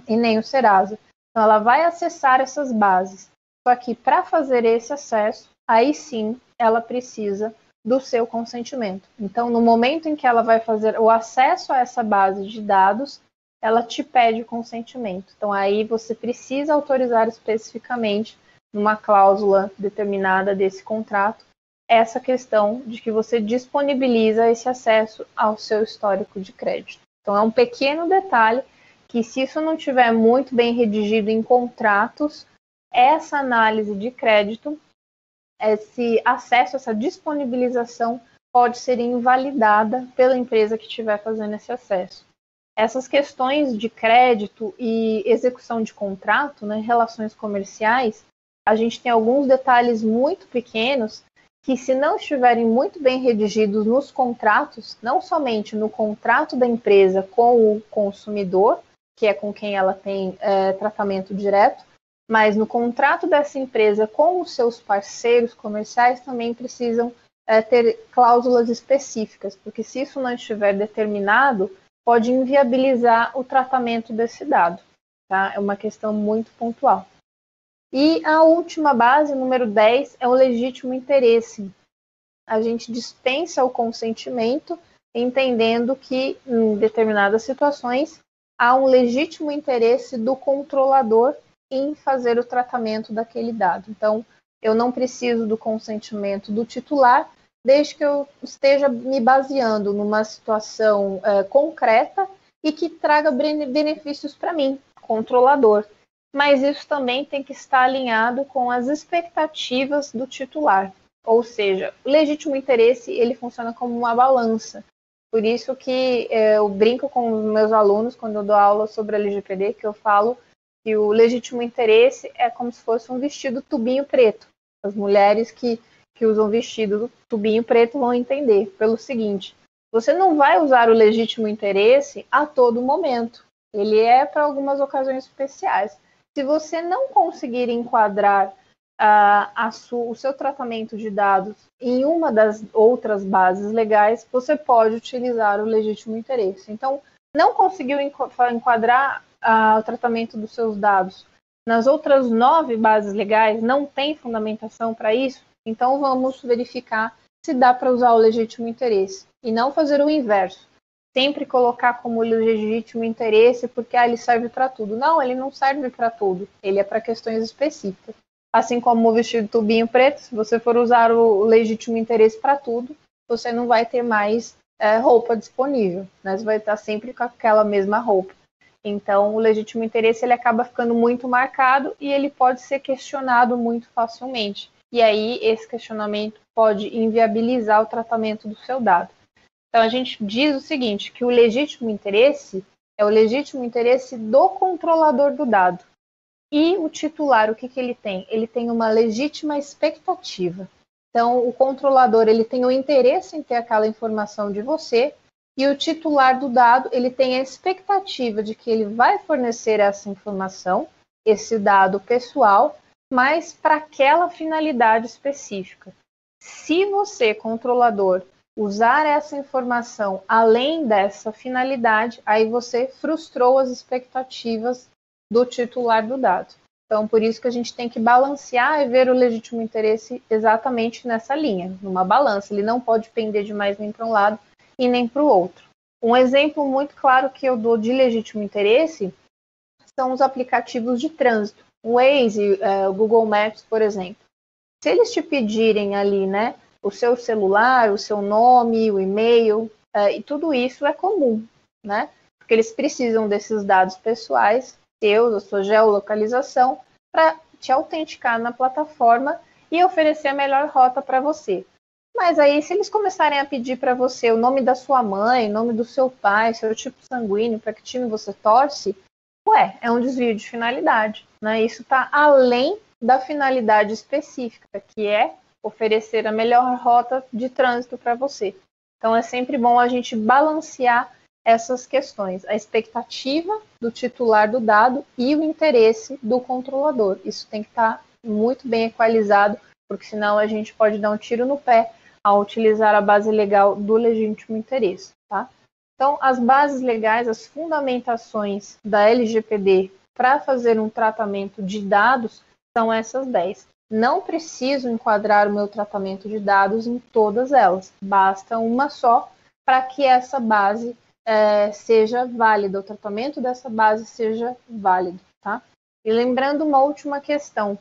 e nem o Serasa. Então, ela vai acessar essas bases. Só que para fazer esse acesso, aí sim ela precisa do seu consentimento. Então, no momento em que ela vai fazer o acesso a essa base de dados, ela te pede o consentimento. Então, aí você precisa autorizar especificamente, numa cláusula determinada desse contrato, essa questão de que você disponibiliza esse acesso ao seu histórico de crédito. Então, é um pequeno detalhe que, se isso não estiver muito bem redigido em contratos, essa análise de crédito, esse acesso, essa disponibilização pode ser invalidada pela empresa que estiver fazendo esse acesso. Essas questões de crédito e execução de contrato, né, relações comerciais, a gente tem alguns detalhes muito pequenos que, se não estiverem muito bem redigidos nos contratos, não somente no contrato da empresa com o consumidor, que é com quem ela tem é, tratamento direto, mas no contrato dessa empresa com os seus parceiros comerciais também precisam é, ter cláusulas específicas, porque se isso não estiver determinado, pode inviabilizar o tratamento desse dado. Tá? É uma questão muito pontual. E a última base, número 10, é o legítimo interesse. A gente dispensa o consentimento, entendendo que, em determinadas situações, há um legítimo interesse do controlador em fazer o tratamento daquele dado. Então, eu não preciso do consentimento do titular, desde que eu esteja me baseando numa situação é, concreta e que traga benefícios para mim, controlador. Mas isso também tem que estar alinhado com as expectativas do titular. Ou seja, o legítimo interesse ele funciona como uma balança. Por isso que é, eu brinco com meus alunos quando eu dou aula sobre a LGPD, que eu falo que o legítimo interesse é como se fosse um vestido tubinho preto. As mulheres que, que usam vestido tubinho preto vão entender pelo seguinte: você não vai usar o legítimo interesse a todo momento. Ele é para algumas ocasiões especiais. Se você não conseguir enquadrar a, o seu tratamento de dados em uma das outras bases legais, você pode utilizar o legítimo interesse. Então, não conseguiu enquadrar o tratamento dos seus dados nas outras nove bases legais, não tem fundamentação para isso, então vamos verificar se dá para usar o legítimo interesse e não fazer o inverso. Sempre colocar como legítimo interesse porque ah, ele serve para tudo. Não, ele não serve para tudo. Ele é para questões específicas. Assim como o vestido tubinho preto, se você for usar o legítimo interesse para tudo, você não vai ter mais é, roupa disponível, né? Você vai estar sempre com aquela mesma roupa. Então, o legítimo interesse ele acaba ficando muito marcado e ele pode ser questionado muito facilmente. E aí, esse questionamento pode inviabilizar o tratamento do seu dado. Então, a gente diz o seguinte, que o legítimo interesse é o legítimo interesse do controlador do dado. E o titular, o que, que ele tem? Ele tem uma legítima expectativa. Então, o controlador ele tem o interesse em ter aquela informação de você e o titular do dado ele tem a expectativa de que ele vai fornecer essa informação, esse dado pessoal, mas para aquela finalidade específica. Se você, controlador, usar essa informação além dessa finalidade, aí você frustrou as expectativas do titular do dado. Então, por isso que a gente tem que balancear e ver o legítimo interesse exatamente nessa linha, numa balança. Ele não pode pender de mais nem para um lado e nem para o outro. Um exemplo muito claro que eu dou de legítimo interesse são os aplicativos de trânsito. O Waze, é, o Google Maps, por exemplo. Se eles te pedirem ali, né, o seu celular, o seu nome, o e-mail, é, e tudo isso é comum, né? Porque eles precisam desses dados pessoais, seus, a sua geolocalização, para te autenticar na plataforma e oferecer a melhor rota para você. Mas aí, se eles começarem a pedir para você o nome da sua mãe, o nome do seu pai, seu tipo sanguíneo, para que time você torce, ué, é um desvio de finalidade. Né? Isso está além da finalidade específica, que é oferecer a melhor rota de trânsito para você. Então é sempre bom a gente balancear essas questões, a expectativa do titular do dado e o interesse do controlador. Isso tem que estar tá muito bem equalizado, porque senão a gente pode dar um tiro no pé ao utilizar a base legal do legítimo interesse. Tá? Então, as bases legais, as fundamentações da LGPD para fazer um tratamento de dados são essas 10. Não preciso enquadrar o meu tratamento de dados em todas elas, basta uma só para que essa base é, seja válida, o tratamento dessa base seja válido. Tá? E lembrando uma última questão,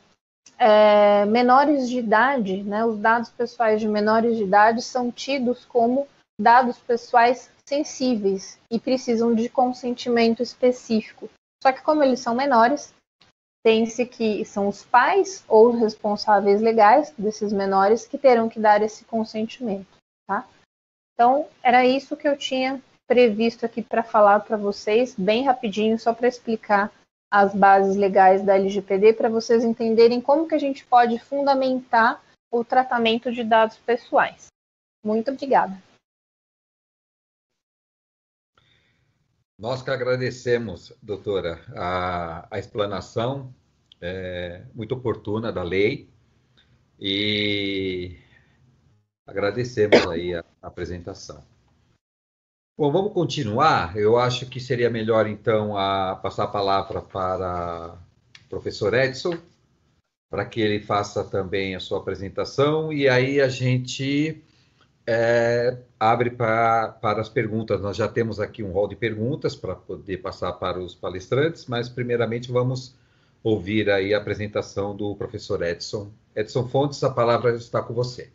é, menores de idade, né, os dados pessoais de menores de idade são tidos como dados pessoais sensíveis e precisam de consentimento específico. Só que como eles são menores, tem-se que são os pais ou os responsáveis legais desses menores que terão que dar esse consentimento, tá? Então, era isso que eu tinha previsto aqui para falar para vocês, bem rapidinho, só para explicar as bases legais da LGPD para vocês entenderem como que a gente pode fundamentar o tratamento de dados pessoais. Muito obrigada. Nós que agradecemos, doutora, a, a explanação é, muito oportuna da lei e agradecemos aí a, a apresentação. Bom, vamos continuar. Eu acho que seria melhor, então, a passar a palavra para o professor Edson, para que ele faça também a sua apresentação, e aí a gente é, abre para, para as perguntas. Nós já temos aqui um rol de perguntas para poder passar para os palestrantes, mas primeiramente vamos ouvir aí a apresentação do professor Edson. Edson Fontes, a palavra está com você.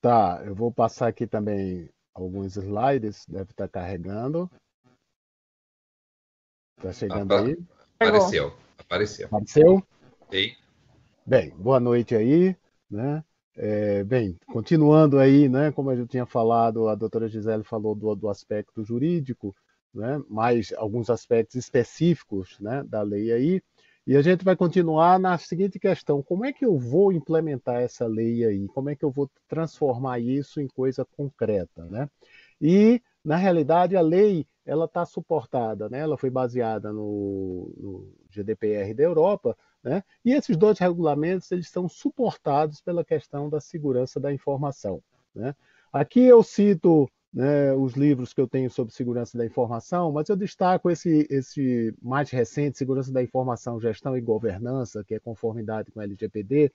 Tá, eu vou passar aqui também alguns slides, deve estar carregando. Está chegando Apa aí? Apareceu, apareceu. Apareceu? Sim. Bem, boa noite aí, né? É, bem, continuando aí, né, como gente tinha falado, a doutora Gisele falou do, do aspecto jurídico, né, mais alguns aspectos específicos né, da lei aí, e a gente vai continuar na seguinte questão: como é que eu vou implementar essa lei aí? Como é que eu vou transformar isso em coisa concreta, né? E na realidade a lei ela está suportada, né? Ela foi baseada no, no GDPR da Europa, né? E esses dois regulamentos eles são suportados pela questão da segurança da informação, né? Aqui eu cito né, os livros que eu tenho sobre segurança da informação, mas eu destaco esse, esse mais recente, Segurança da Informação, Gestão e Governança, que é conformidade com a LGPD.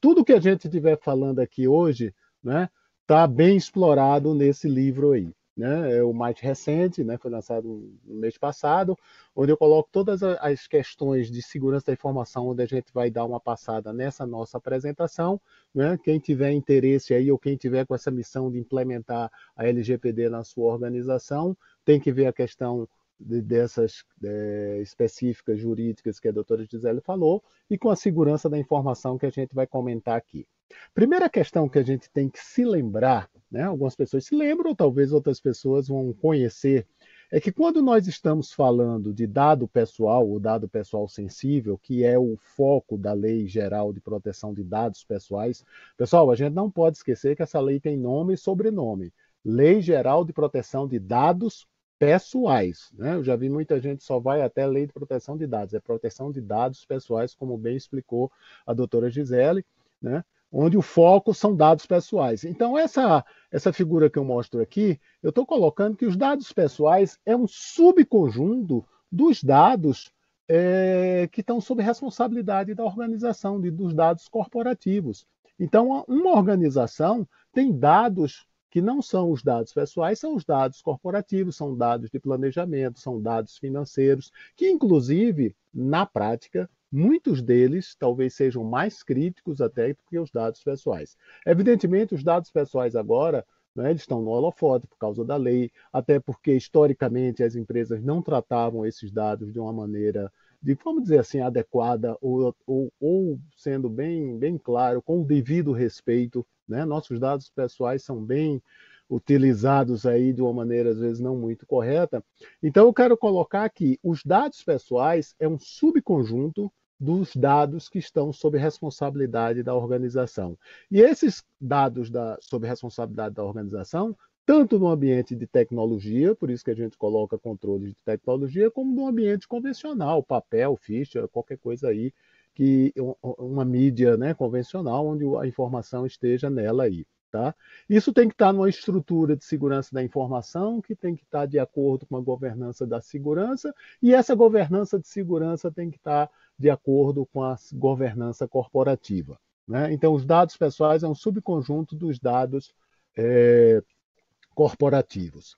Tudo que a gente estiver falando aqui hoje está né, tá bem explorado nesse livro aí né, é o mais recente, né, foi lançado no mês passado, onde eu coloco todas as questões de segurança da informação, onde a gente vai dar uma passada nessa nossa apresentação. Né, quem tiver interesse aí, ou quem tiver com essa missão de implementar a LGPD na sua organização, tem que ver a questão de, dessas é, específicas jurídicas que a doutora Gisele falou, e com a segurança da informação que a gente vai comentar aqui. Primeira questão que a gente tem que se lembrar, né, algumas pessoas se lembram, talvez outras pessoas vão conhecer, é que quando nós estamos falando de dado pessoal, o dado pessoal sensível, que é o foco da Lei Geral de Proteção de Dados Pessoais, pessoal, a gente não pode esquecer que essa lei tem nome e sobrenome. Lei Geral de Proteção de Dados pessoais. Né? Eu já vi muita gente só vai até lei de proteção de dados, é proteção de dados pessoais, como bem explicou a doutora Gisele. Né? Onde o foco são dados pessoais. Então, essa, essa figura que eu mostro aqui, eu estou colocando que os dados pessoais é um subconjunto dos dados é, que estão sob responsabilidade da organização, de, dos dados corporativos. Então, uma organização tem dados que não são os dados pessoais, são os dados corporativos, são dados de planejamento, são dados financeiros, que inclusive, na prática, muitos deles talvez sejam mais críticos até do que os dados pessoais. Evidentemente, os dados pessoais agora né, eles estão no holofote por causa da lei, até porque historicamente as empresas não tratavam esses dados de uma maneira de, vamos dizer assim, adequada ou, ou, ou sendo bem, bem claro, com o devido respeito. Né? Nossos dados pessoais são bem utilizados aí de uma maneira às vezes não muito correta. Então eu quero colocar aqui, os dados pessoais é um subconjunto dos dados que estão sob responsabilidade da organização. E esses dados da, sob responsabilidade da organização tanto no ambiente de tecnologia, por isso que a gente coloca controle de tecnologia, como no ambiente convencional, papel, ficha, qualquer coisa aí, que uma mídia né, convencional, onde a informação esteja nela aí. Tá? Isso tem que estar numa estrutura de segurança da informação, que tem que estar de acordo com a governança da segurança, e essa governança de segurança tem que estar de acordo com a governança corporativa. Né? Então, os dados pessoais é um subconjunto dos dados é, corporativos.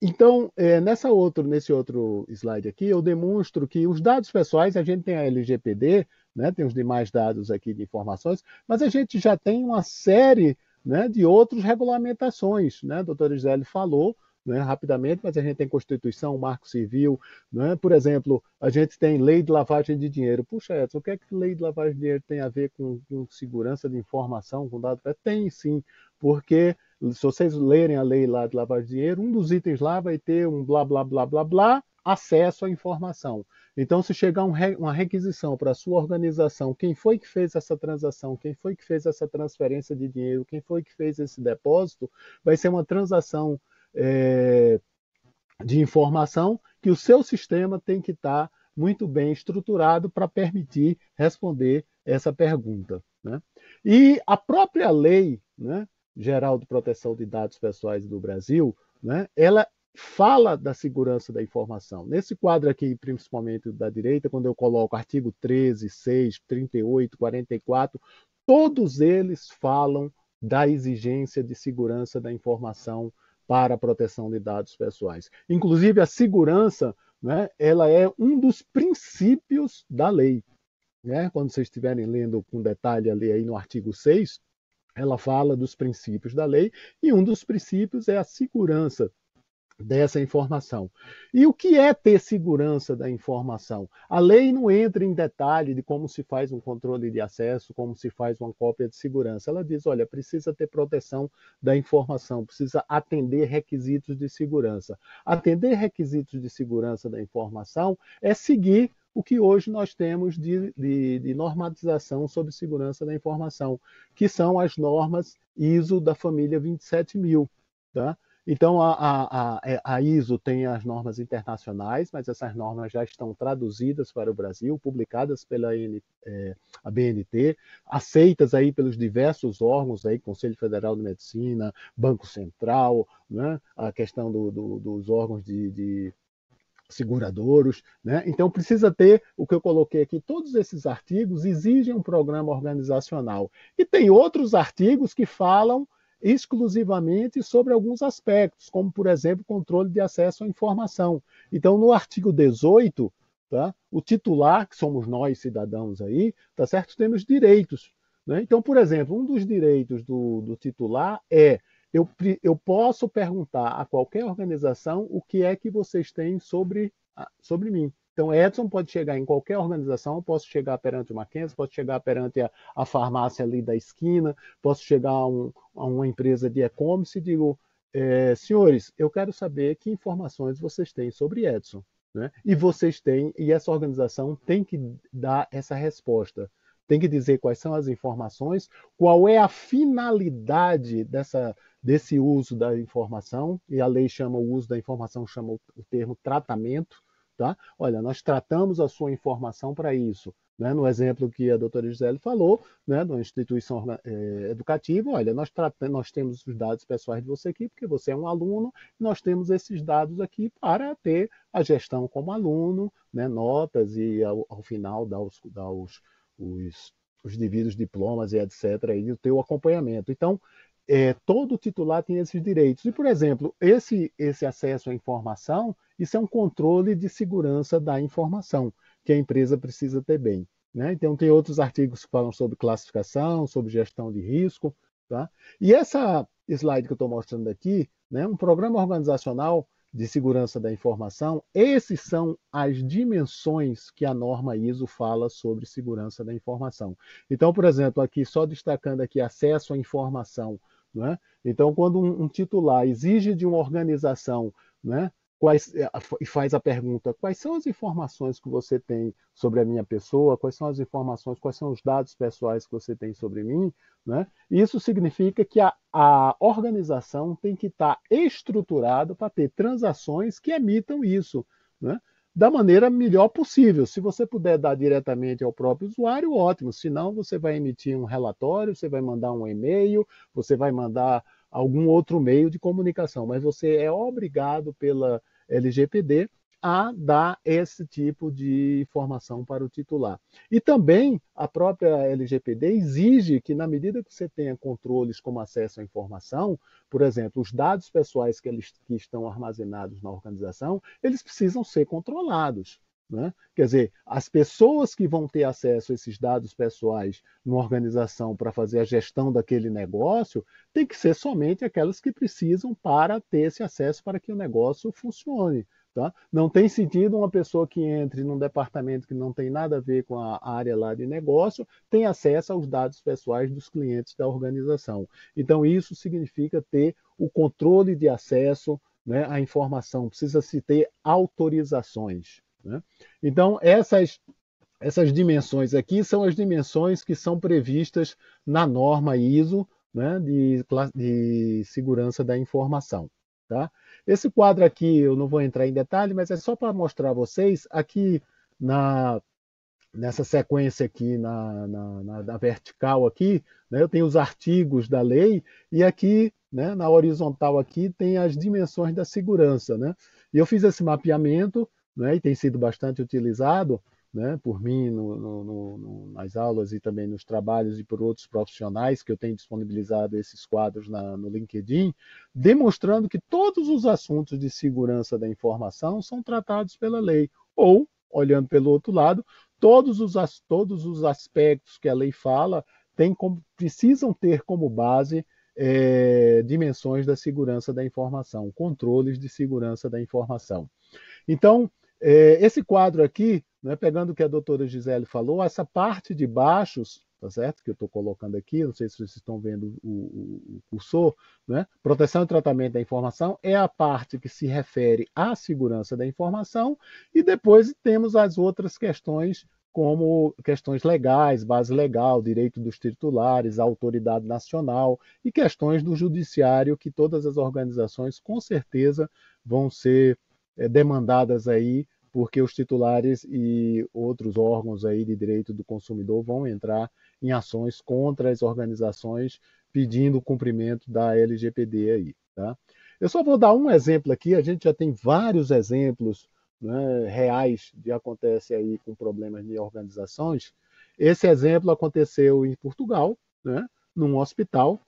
Então, é, nessa outro, nesse outro slide aqui, eu demonstro que os dados pessoais, a gente tem a LGPD, né, tem os demais dados aqui de informações, mas a gente já tem uma série né, de outras regulamentações. Né? A doutora Gisele falou né, rapidamente, mas a gente tem Constituição, Marco Civil, né? por exemplo, a gente tem lei de lavagem de dinheiro. Puxa, Edson, o que é que lei de lavagem de dinheiro tem a ver com, com segurança de informação, com dados? Tem sim, porque se vocês lerem a lei lá de lavagem de dinheiro, um dos itens lá vai ter um blá, blá, blá, blá, blá, acesso à informação. Então, se chegar um uma requisição para a sua organização, quem foi que fez essa transação, quem foi que fez essa transferência de dinheiro, quem foi que fez esse depósito, vai ser uma transação é, de informação que o seu sistema tem que estar muito bem estruturado para permitir responder essa pergunta. Né? E a própria lei, né, Geral de Proteção de Dados Pessoais do Brasil, né, ela fala da segurança da informação. Nesse quadro aqui, principalmente da direita, quando eu coloco artigo 13, 6, 38, 44, todos eles falam da exigência de segurança da informação para a proteção de dados pessoais. Inclusive, a segurança né, ela é um dos princípios da lei. Né? Quando vocês estiverem lendo com detalhe ali aí no artigo 6, ela fala dos princípios da lei, e um dos princípios é a segurança dessa informação. E o que é ter segurança da informação? A lei não entra em detalhe de como se faz um controle de acesso, como se faz uma cópia de segurança. Ela diz, olha, precisa ter proteção da informação, precisa atender requisitos de segurança. Atender requisitos de segurança da informação é seguir o que hoje nós temos de, de, de, normatização sobre segurança da informação, que são as normas ISO da família 27000. Tá? Então, a, a, a, ISO tem as normas internacionais, mas essas normas já estão traduzidas para o Brasil, publicadas pela N, é, a BNT, aceitas aí pelos diversos órgãos, aí, Conselho Federal de Medicina, Banco Central, né, a questão do, do, dos órgãos de, de seguradouros, né? Então precisa ter o que eu coloquei aqui. Todos esses artigos exigem um programa organizacional e tem outros artigos que falam exclusivamente sobre alguns aspectos, como por exemplo controle de acesso à informação. Então no artigo 18, tá? O titular, que somos nós cidadãos aí, tá certo? Temos direitos. Né? Então, por exemplo, um dos direitos do, do titular é eu, eu posso perguntar a qualquer organização o que é que vocês têm sobre, sobre mim. Então, Edson pode chegar em qualquer organização, posso chegar perante o Mackenzie, posso chegar perante a, a farmácia ali da esquina, posso chegar a, um, a uma empresa de e-commerce e digo, é, senhores, eu quero saber que informações vocês têm sobre Edson. Né? E vocês têm, e essa organização tem que dar essa resposta tem que dizer quais são as informações, qual é a finalidade dessa, desse uso da informação, e a lei chama o uso da informação, chama o, termo tratamento. Tá? Olha, nós tratamos a sua informação para isso. Né? No exemplo que a doutora Gisele falou, né, de uma instituição é, educativa, olha, nós, nós temos os dados pessoais de você aqui, porque você é um aluno, nós temos esses dados aqui para ter a gestão como aluno, né, notas e ao, ao final dar os, dar os os, os devidos diplomas e etc. e o teu acompanhamento. Então, é, todo titular tem esses direitos. E, por exemplo, esse, esse acesso à informação, isso é um controle de segurança da informação que a empresa precisa ter bem. Né? Então, tem outros artigos que falam sobre classificação, sobre gestão de risco. Tá? E essa slide que eu estou mostrando aqui, né, um programa organizacional de segurança da informação, esses são as dimensões que a norma ISO fala sobre segurança da informação. Então, por exemplo, aqui só destacando aqui acesso à informação, né? Então, quando um, um titular exige de uma organização né, quais, eh, e faz a pergunta: quais são as informações que você tem sobre a minha pessoa? Quais são as informações, quais são os dados pessoais que você tem sobre mim? Né? Isso significa que a, a organização tem que estar estruturada para ter transações que emitam isso. Né? da maneira melhor possível. Se você puder dar diretamente ao próprio usuário, ótimo. Se não, você vai emitir um relatório, você vai mandar um e-mail, você vai mandar algum outro meio de comunicação, mas você é obrigado pela LGPD a dar esse tipo de informação para o titular. E também a própria LGPD exige que, na medida que você tenha controles como acesso à informação, por exemplo, os dados pessoais que, eles, que estão armazenados na organização, eles precisam ser controlados. Né? Quer dizer, as pessoas que vão ter acesso a esses dados pessoais numa organização para fazer a gestão daquele negócio, tem que ser somente aquelas que precisam para ter esse acesso para que o negócio funcione. Tá? Não tem sentido uma pessoa que entre num departamento que não tem nada a ver com a área lá de negócio tem acesso aos dados pessoais dos clientes da organização. Então, isso significa ter o controle de acesso né, à informação, precisa-se ter autorizações. Né? Então, essas, essas dimensões aqui são as dimensões que são previstas na norma ISO né, de, de segurança da informação. Tá? Esse quadro aqui eu não vou entrar em detalhe, mas é só para mostrar a vocês aqui na, nessa sequência aqui na, na, na, na vertical aqui, né, eu tenho os artigos da lei e aqui né, na horizontal aqui tem as dimensões da segurança. Né? E eu fiz esse mapeamento né, e tem sido bastante utilizado né, por mim no, no, no, nas aulas e também nos trabalhos e por outros profissionais que eu tenho disponibilizado esses quadros na, no LinkedIn, demonstrando que todos os assuntos de segurança da informação são tratados pela lei. Ou, olhando pelo outro lado, todos os, todos os aspectos que a lei fala tem como, precisam ter como base é, dimensões da segurança da informação, controles de segurança da informação. Então, é, esse quadro aqui né, pegando o que a doutora Gisele falou, essa parte de baixos, tá certo? Que eu estou colocando aqui, não sei se vocês estão vendo o, o, o cursor, né? Proteção e tratamento da informação é a parte que se refere à segurança da informação, e depois temos as outras questões como questões legais, base legal, direito dos titulares, autoridade nacional e questões do judiciário que todas as organizações com certeza vão ser demandadas aí porque os titulares e outros órgãos aí de direito do consumidor vão entrar em ações contra as organizações pedindo o cumprimento da LGPD aí, tá? Eu só vou dar um exemplo aqui, a gente já tem vários exemplos né, reais de acontece aí com problemas de organizações. Esse exemplo aconteceu em Portugal, né, num hospital,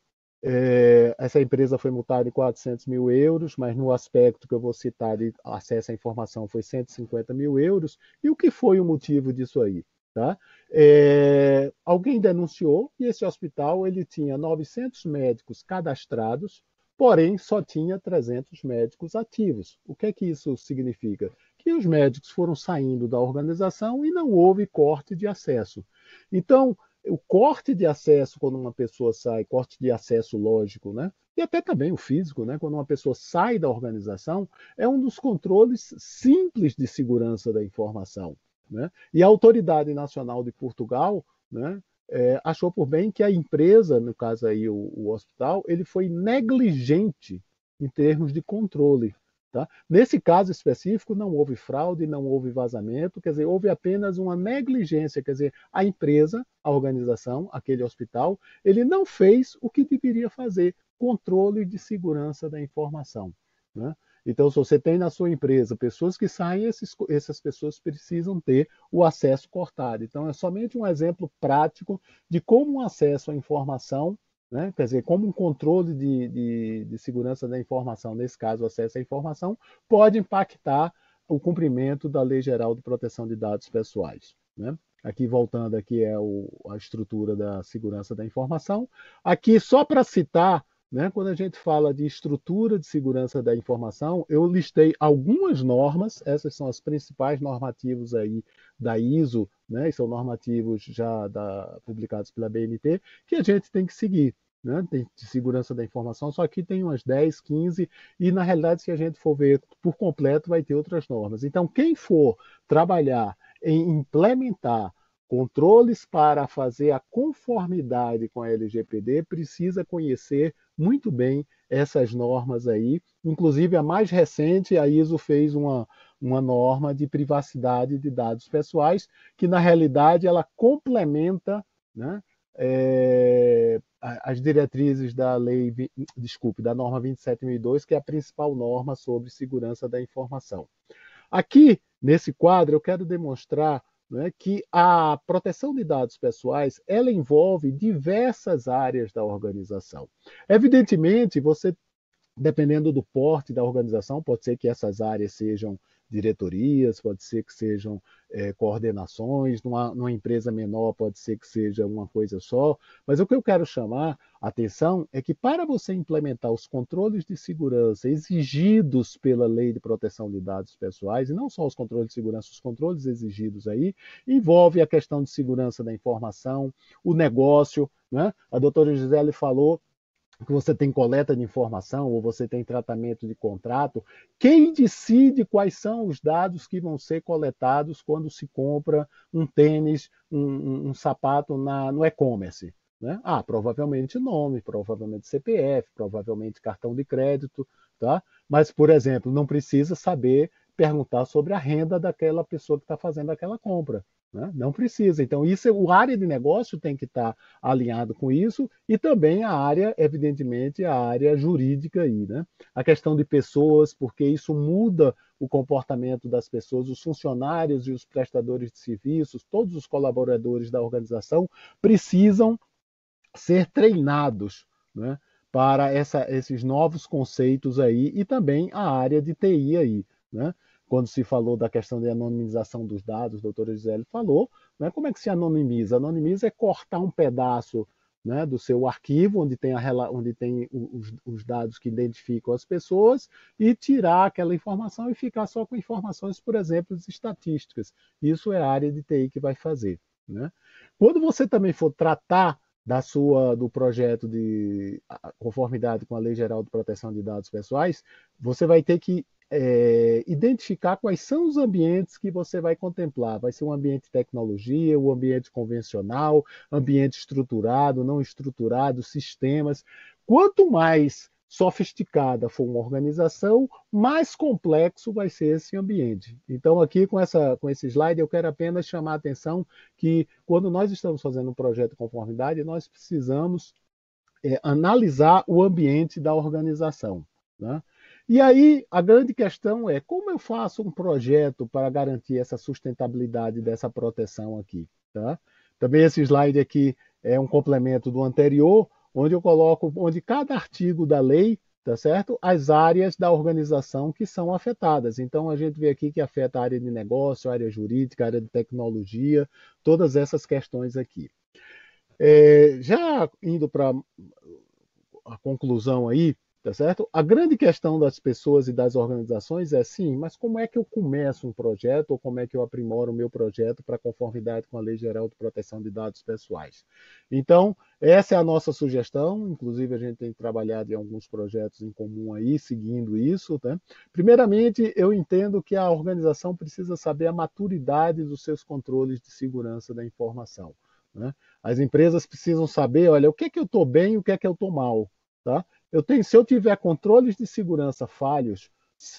é, essa empresa foi multada em 400 mil euros, mas no aspecto que eu vou citar de acesso à informação foi 150 mil euros. E o que foi o motivo disso aí? Tá? É, alguém denunciou e esse hospital ele tinha 900 médicos cadastrados, porém só tinha 300 médicos ativos. O que é que isso significa? Que os médicos foram saindo da organização e não houve corte de acesso. Então, o corte de acesso quando uma pessoa sai, corte de acesso lógico, né? E até também o físico, né? Quando uma pessoa sai da organização, é um dos controles simples de segurança da informação. Né? E a Autoridade Nacional de Portugal né, é, achou por bem que a empresa, no caso aí o, o hospital, ele foi negligente em termos de controle. Tá? Nesse caso específico, não houve fraude, não houve vazamento, quer dizer, houve apenas uma negligência, quer dizer, a empresa, a organização, aquele hospital, ele não fez o que deveria fazer, controle de segurança da informação. Né? Então, se você tem na sua empresa pessoas que saem, esses, essas pessoas precisam ter o acesso cortado. Então, é somente um exemplo prático de como o acesso à informação né? quer dizer, como um controle de, de, de segurança da informação, nesse caso, acesso à informação, pode impactar o cumprimento da Lei Geral de Proteção de Dados Pessoais. Né? Aqui, voltando, aqui é o, a estrutura da segurança da informação. Aqui, só para citar, né, quando a gente fala de estrutura de segurança da informação, eu listei algumas normas, essas são as principais normativos aí da ISO, né, são normativos já da, publicados pela BNT, que a gente tem que seguir. Né, de segurança da informação, só que tem umas 10, 15, e na realidade, se a gente for ver por completo, vai ter outras normas. Então, quem for trabalhar em implementar controles para fazer a conformidade com a LGPD precisa conhecer muito bem essas normas aí. Inclusive, a mais recente, a ISO fez uma, uma norma de privacidade de dados pessoais, que na realidade ela complementa né, é, as diretrizes da lei, desculpe, da norma 27002, que é a principal norma sobre segurança da informação. Aqui, nesse quadro, eu quero demonstrar né, que a proteção de dados pessoais ela envolve diversas áreas da organização. Evidentemente, você, dependendo do porte da organização, pode ser que essas áreas sejam diretorias, pode ser que sejam é, coordenações, numa, numa, empresa menor pode ser que seja uma coisa só, mas o que eu quero chamar a atenção é que para você implementar os controles de segurança exigidos pela Lei de Proteção de Dados Pessoais, e não só os controles de segurança, os controles exigidos aí, envolve a questão de segurança da informação, o negócio, né? A doutora Gisele falou que você tem coleta de informação ou você tem tratamento de contrato, quem decide quais são os dados que vão ser coletados quando se compra um tênis, um, um, sapato na, no e-commerce? Né? Ah, provavelmente nome, provavelmente CPF, provavelmente cartão de crédito, tá? Mas, por exemplo, não precisa saber perguntar sobre a renda daquela pessoa que está fazendo aquela compra. Né? Não precisa. Então, isso, o área de negócio tem que estar alinhado com isso e também a área, evidentemente, a área jurídica aí, né? A questão de pessoas, porque isso muda o comportamento das pessoas, os funcionários e os prestadores de serviços, todos os colaboradores da organização precisam ser treinados, né? Para essa, esses novos conceitos aí e também a área de TI aí, né? Quando se falou da questão de anonimização dos dados, a doutora Gisele falou, né, como é que se anonimiza? Anonimiza é cortar um pedaço né, do seu arquivo, onde tem, a, onde tem os, os, dados que identificam as pessoas, e tirar aquela informação e ficar só com informações, por exemplo, estatísticas. Isso é a área de TI que vai fazer. Né? Quando você também for tratar da sua do projeto de conformidade com a Lei Geral de Proteção de Dados Pessoais, você vai ter que é, identificar quais são os ambientes que você vai contemplar. Vai ser um ambiente de tecnologia, um ambiente convencional, ambiente estruturado, não estruturado, sistemas. Quanto mais sofisticada for uma organização, mais complexo vai ser esse ambiente. Então, aqui com, essa, com esse slide, eu quero apenas chamar a atenção que quando nós estamos fazendo um projeto de conformidade, nós precisamos é, analisar o ambiente da organização. Né? E aí a grande questão é como eu faço um projeto para garantir essa sustentabilidade dessa proteção aqui. Tá? Também esse slide aqui é um complemento do anterior, onde eu coloco onde cada artigo da lei, tá certo? As áreas da organização que são afetadas. Então a gente vê aqui que afeta a área de negócio, a área jurídica, a área de tecnologia, todas essas questões aqui. É, já indo para a conclusão aí, Tá certo? A grande questão das pessoas e das organizações é sim, mas como é que eu começo um projeto ou como é que eu aprimoro o meu projeto para conformidade com a Lei Geral de Proteção de Dados Pessoais? Então, essa é a nossa sugestão, inclusive a gente tem trabalhado em alguns projetos em comum aí, seguindo isso. Né? Primeiramente, eu entendo que a organização precisa saber a maturidade dos seus controles de segurança da informação. Né? As empresas precisam saber, olha, o que é que eu estou bem e o que é que eu estou mal. Tá? Eu tenho, se eu tiver controles de segurança falhos,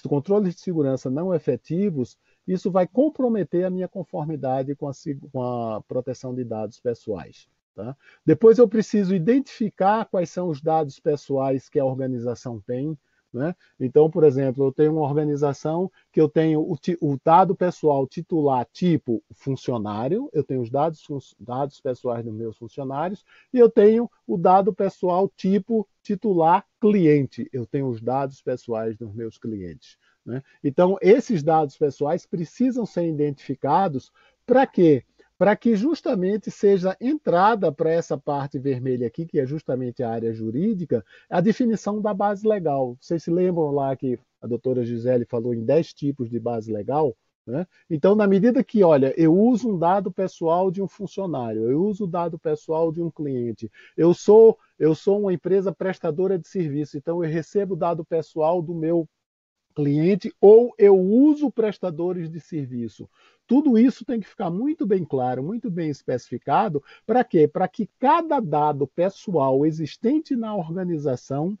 controles de segurança não efetivos, isso vai comprometer a minha conformidade com a, com a proteção de dados pessoais. Tá? Depois eu preciso identificar quais são os dados pessoais que a organização tem, Né? Então, por exemplo, eu tenho uma organização que eu tenho o, o, dado pessoal titular tipo funcionário, eu tenho os dados, dados pessoais dos meus funcionários, e eu tenho o dado pessoal tipo titular cliente, eu tenho os dados pessoais dos meus clientes. Né? Então, esses dados pessoais precisam ser identificados para quê? Para que justamente seja entrada para essa parte vermelha aqui, que é justamente a área jurídica, a definição da base legal. Vocês se lembram lá que a doutora Gisele falou em 10 tipos de base legal? Né? Então, na medida que, olha, eu uso um dado pessoal de um funcionário, eu uso o dado pessoal de um cliente, eu sou, eu sou uma empresa prestadora de serviço, então eu recebo dado pessoal do meu cliente ou eu uso prestadores de serviço. Tudo isso tem que ficar muito bem claro, muito bem especificado. Para quê? Para que cada dado pessoal existente na organização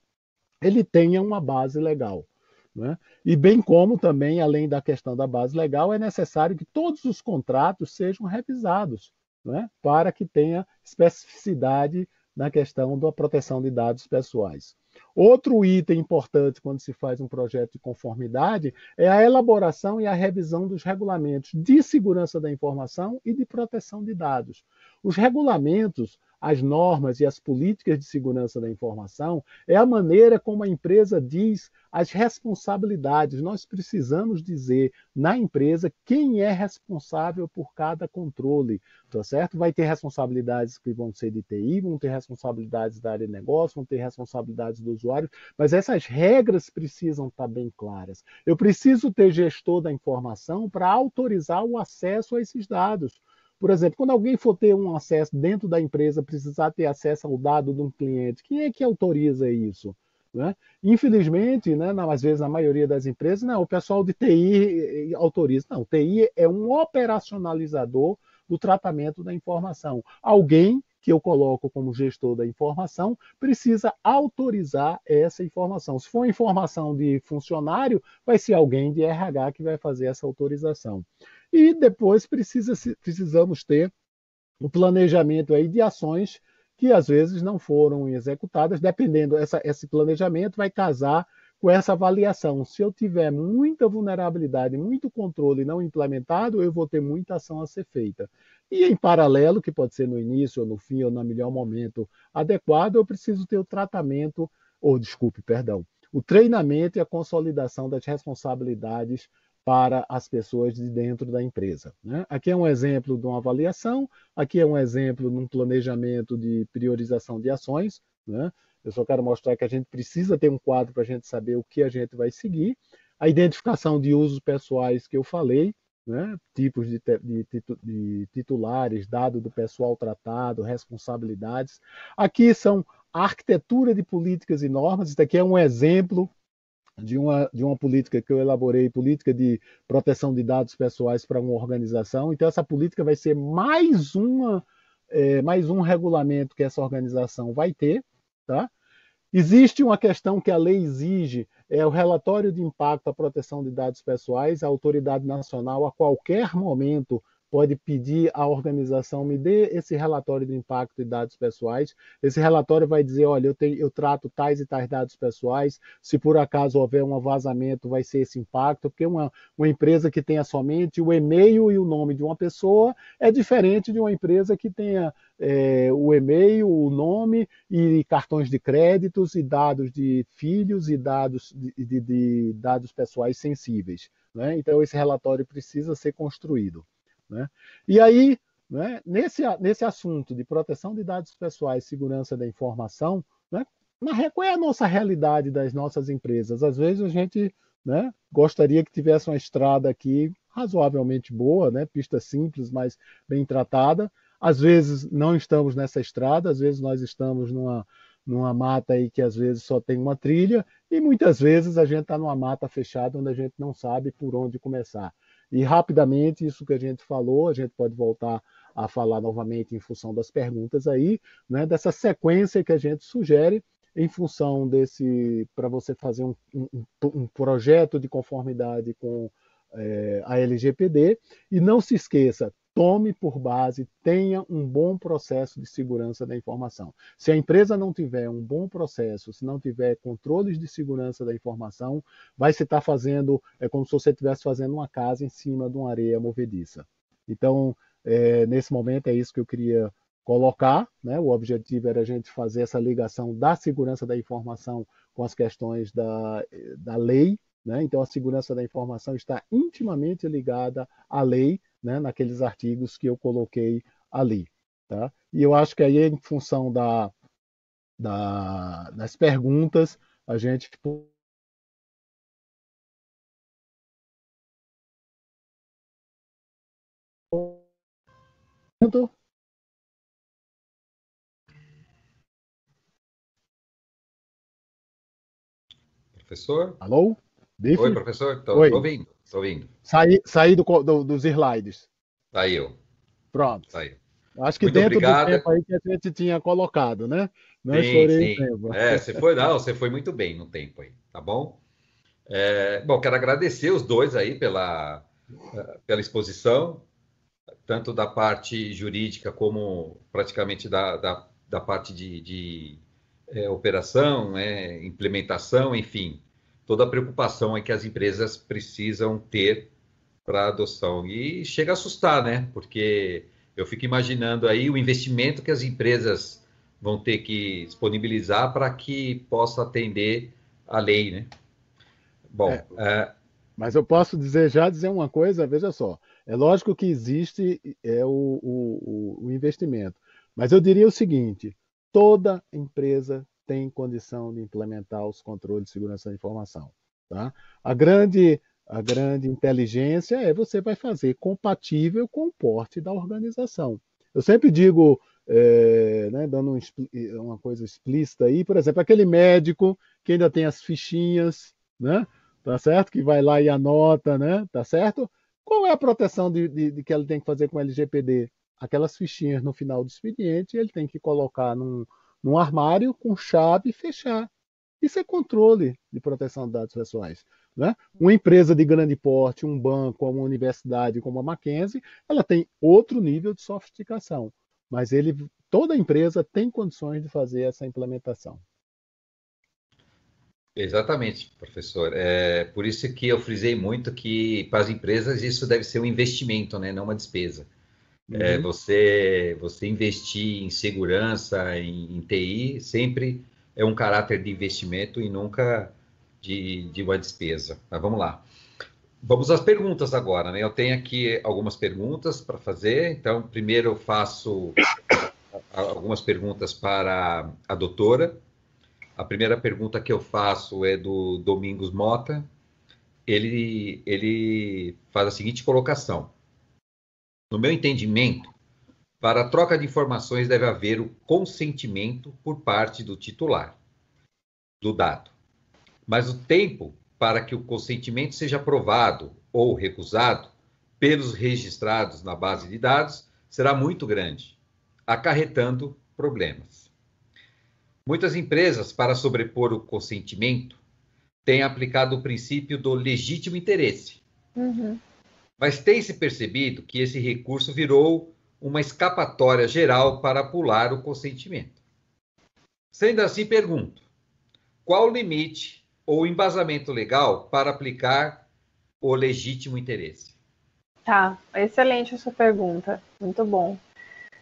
ele tenha uma base legal. Né? E bem como também, além da questão da base legal, é necessário que todos os contratos sejam revisados né? para que tenha especificidade na questão da proteção de dados pessoais. Outro item importante quando se faz um projeto de conformidade é a elaboração e a revisão dos regulamentos de segurança da informação e de proteção de dados. Os regulamentos as normas e as políticas de segurança da informação é a maneira como a empresa diz as responsabilidades. Nós precisamos dizer na empresa quem é responsável por cada controle, tá certo? Vai ter responsabilidades que vão ser de TI, vão ter responsabilidades da área de negócio, vão ter responsabilidades do usuário, mas essas regras precisam estar bem claras. Eu preciso ter gestor da informação para autorizar o acesso a esses dados. Por exemplo, quando alguém for ter um acesso dentro da empresa, precisar ter acesso ao dado de um cliente, quem é que autoriza isso? Né? Infelizmente, né, às vezes, na maioria das empresas, não, o pessoal de TI autoriza. Não, TI é um operacionalizador do tratamento da informação. Alguém que eu coloco como gestor da informação precisa autorizar essa informação. Se for informação de funcionário, vai ser alguém de RH que vai fazer essa autorização. E depois precisa, precisamos ter o planejamento aí de ações que às vezes não foram executadas, dependendo, essa, esse planejamento vai casar com essa avaliação. Se eu tiver muita vulnerabilidade, muito controle não implementado, eu vou ter muita ação a ser feita. E em paralelo, que pode ser no início ou no fim ou no melhor momento adequado, eu preciso ter o tratamento, ou desculpe, perdão, o treinamento e a consolidação das responsabilidades para as pessoas de dentro da empresa. Né? Aqui é um exemplo de uma avaliação, aqui é um exemplo de um planejamento de priorização de ações. Né? Eu só quero mostrar que a gente precisa ter um quadro para a gente saber o que a gente vai seguir. A identificação de usos pessoais que eu falei, né? tipos de, de, de, titulares, dado do pessoal tratado, responsabilidades. Aqui são a arquitetura de políticas e normas. Isso aqui é um exemplo de uma, de uma política que eu elaborei, política de proteção de dados pessoais para uma organização. Então, essa política vai ser mais, uma, é, mais um regulamento que essa organização vai ter. Tá? Existe uma questão que a lei exige, é o relatório de impacto à proteção de dados pessoais. A autoridade nacional, a qualquer momento, pode pedir à organização me dê esse relatório de impacto de dados pessoais. Esse relatório vai dizer, olha, eu, tenho, eu trato tais e tais dados pessoais. Se por acaso houver um vazamento, vai ser esse impacto, porque uma, uma empresa que tenha somente o e-mail e o nome de uma pessoa é diferente de uma empresa que tenha é, o e-mail, o nome e cartões de créditos e dados de filhos e dados de, de, de dados pessoais sensíveis. Né? Então esse relatório precisa ser construído. Né? E aí, né, nesse, nesse assunto de proteção de dados pessoais, segurança da informação, né, na, qual é a nossa realidade das nossas empresas? Às vezes a gente né, gostaria que tivesse uma estrada aqui razoavelmente boa, né, pista simples, mas bem tratada. Às vezes não estamos nessa estrada, às vezes nós estamos numa, numa mata aí que às vezes só tem uma trilha, e muitas vezes a gente está numa mata fechada onde a gente não sabe por onde começar. E rapidamente, isso que a gente falou, a gente pode voltar a falar novamente em função das perguntas aí, né, dessa sequência que a gente sugere em função desse, para você fazer um, um, um, projeto de conformidade com é, a LGPD. E não se esqueça, tome por base, tenha um bom processo de segurança da informação. Se a empresa não tiver um bom processo, se não tiver controles de segurança da informação, vai se estar fazendo, é como se você estivesse fazendo uma casa em cima de uma areia movediça. Então, é, nesse momento é isso que eu queria colocar, né? O objetivo era a gente fazer essa ligação da segurança da informação com as questões da, da lei, né? Então, a segurança da informação está intimamente ligada à lei, né? naqueles artigos que eu coloquei ali. Tá? E eu acho que aí, em função da, da, das perguntas, a gente Professor? Alô? Bife? Oi, professor. Estou ouvindo. Estou ouvindo. Saí, saí do, do, dos slides. Saiu. Pronto. Saiu. Acho que Muito dentro obrigado. do tempo aí que a gente tinha colocado, né? Não sim, estourei sim. o tempo. É, você foi, não, você foi muito bem no tempo aí, tá bom? É, bom, quero agradecer os dois aí pela, pela exposição, tanto da parte jurídica como praticamente da, da, da parte de, de é, operação, né, implementação, enfim toda a preocupação é que as empresas precisam ter para adoção. E chega a assustar, né? Porque eu fico imaginando aí o investimento que as empresas vão ter que disponibilizar para que possa atender a lei, né? Bom, é, é... mas eu posso dizer já dizer uma coisa, veja só. É lógico que existe é o, o, o investimento, mas eu diria o seguinte: toda empresa tem condição de implementar os controles de segurança da informação. Tá? A, grande, a grande inteligência é você vai fazer compatível com o porte da organização. Eu sempre digo, é, né, dando um, uma coisa explícita aí, por exemplo, aquele médico que ainda tem as fichinhas, né? Tá certo? Que vai lá e anota, né? Tá certo? Qual é a proteção de, de, de que ele tem que fazer com o LGPD? Aquelas fichinhas no final do expediente, ele tem que colocar num, num armário com chave e fechar. Isso é controle de proteção de dados pessoais. Né? Uma empresa de grande porte, um banco, uma universidade como a Mackenzie, ela tem outro nível de sofisticação, mas ele, toda empresa tem condições de fazer essa implementação. Exatamente, professor. É por isso que eu frisei muito que para as empresas isso deve ser um investimento, né, não uma despesa. É, uhum. É, você, você investir em segurança, em, em, TI, sempre é um caráter de investimento e nunca de, de uma despesa. Mas vamos lá. Vamos às perguntas agora, né? Eu tenho aqui algumas perguntas para fazer. Então, primeiro eu faço algumas perguntas para a doutora. A primeira pergunta que eu faço é do Domingos Mota. Ele, ele faz a seguinte colocação. No meu entendimento, para a troca de informações deve haver o consentimento por parte do titular do dado. Mas o tempo para que o consentimento seja aprovado ou recusado pelos registrados na base de dados será muito grande, acarretando problemas. Muitas empresas, para sobrepor o consentimento, têm aplicado o princípio do legítimo interesse. Uhum. Mas tem-se percebido que esse recurso virou uma escapatória geral para pular o consentimento. Sendo assim, pergunto: qual o limite ou embasamento legal para aplicar o legítimo interesse? Tá, excelente a sua pergunta, muito bom.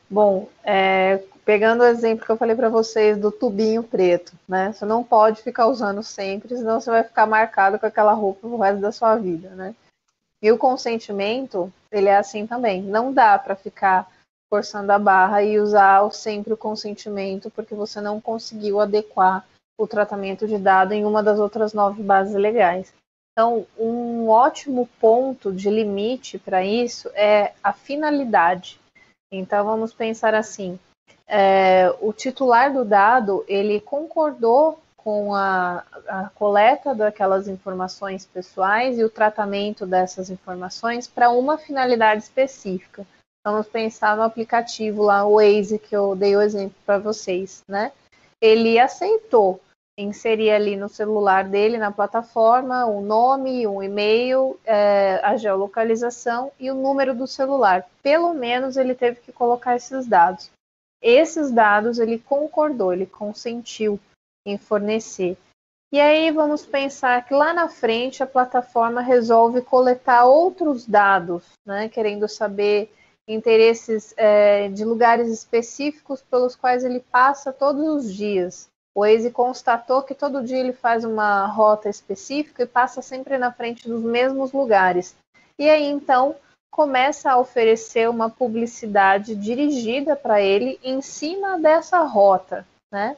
Bom, é, pegando o exemplo que eu falei para vocês do tubinho preto, né? Você não pode ficar usando sempre, senão você vai ficar marcado com aquela roupa o resto da sua vida, né? E o consentimento, ele é assim também. Não dá para ficar forçando a barra e usar sempre o consentimento porque você não conseguiu adequar o tratamento de dado em uma das outras nove bases legais. Então, um ótimo ponto de limite para isso é a finalidade. Então, vamos pensar assim: é, o titular do dado ele concordou com a, a, coleta daquelas informações pessoais e o tratamento dessas informações para uma finalidade específica. Vamos pensar no aplicativo lá, o Waze, que eu dei o exemplo para vocês, né? Ele aceitou. inserir ali no celular dele, na plataforma, o nome, um e-mail, é, a geolocalização e o número do celular. Pelo menos ele teve que colocar esses dados. Esses dados ele concordou, ele consentiu em fornecer. E aí vamos pensar que lá na frente a plataforma resolve coletar outros dados, né, querendo saber interesses é, de lugares específicos pelos quais ele passa todos os dias. O Waze constatou que todo dia ele faz uma rota específica e passa sempre na frente dos mesmos lugares. E aí então começa a oferecer uma publicidade dirigida para ele em cima dessa rota, né?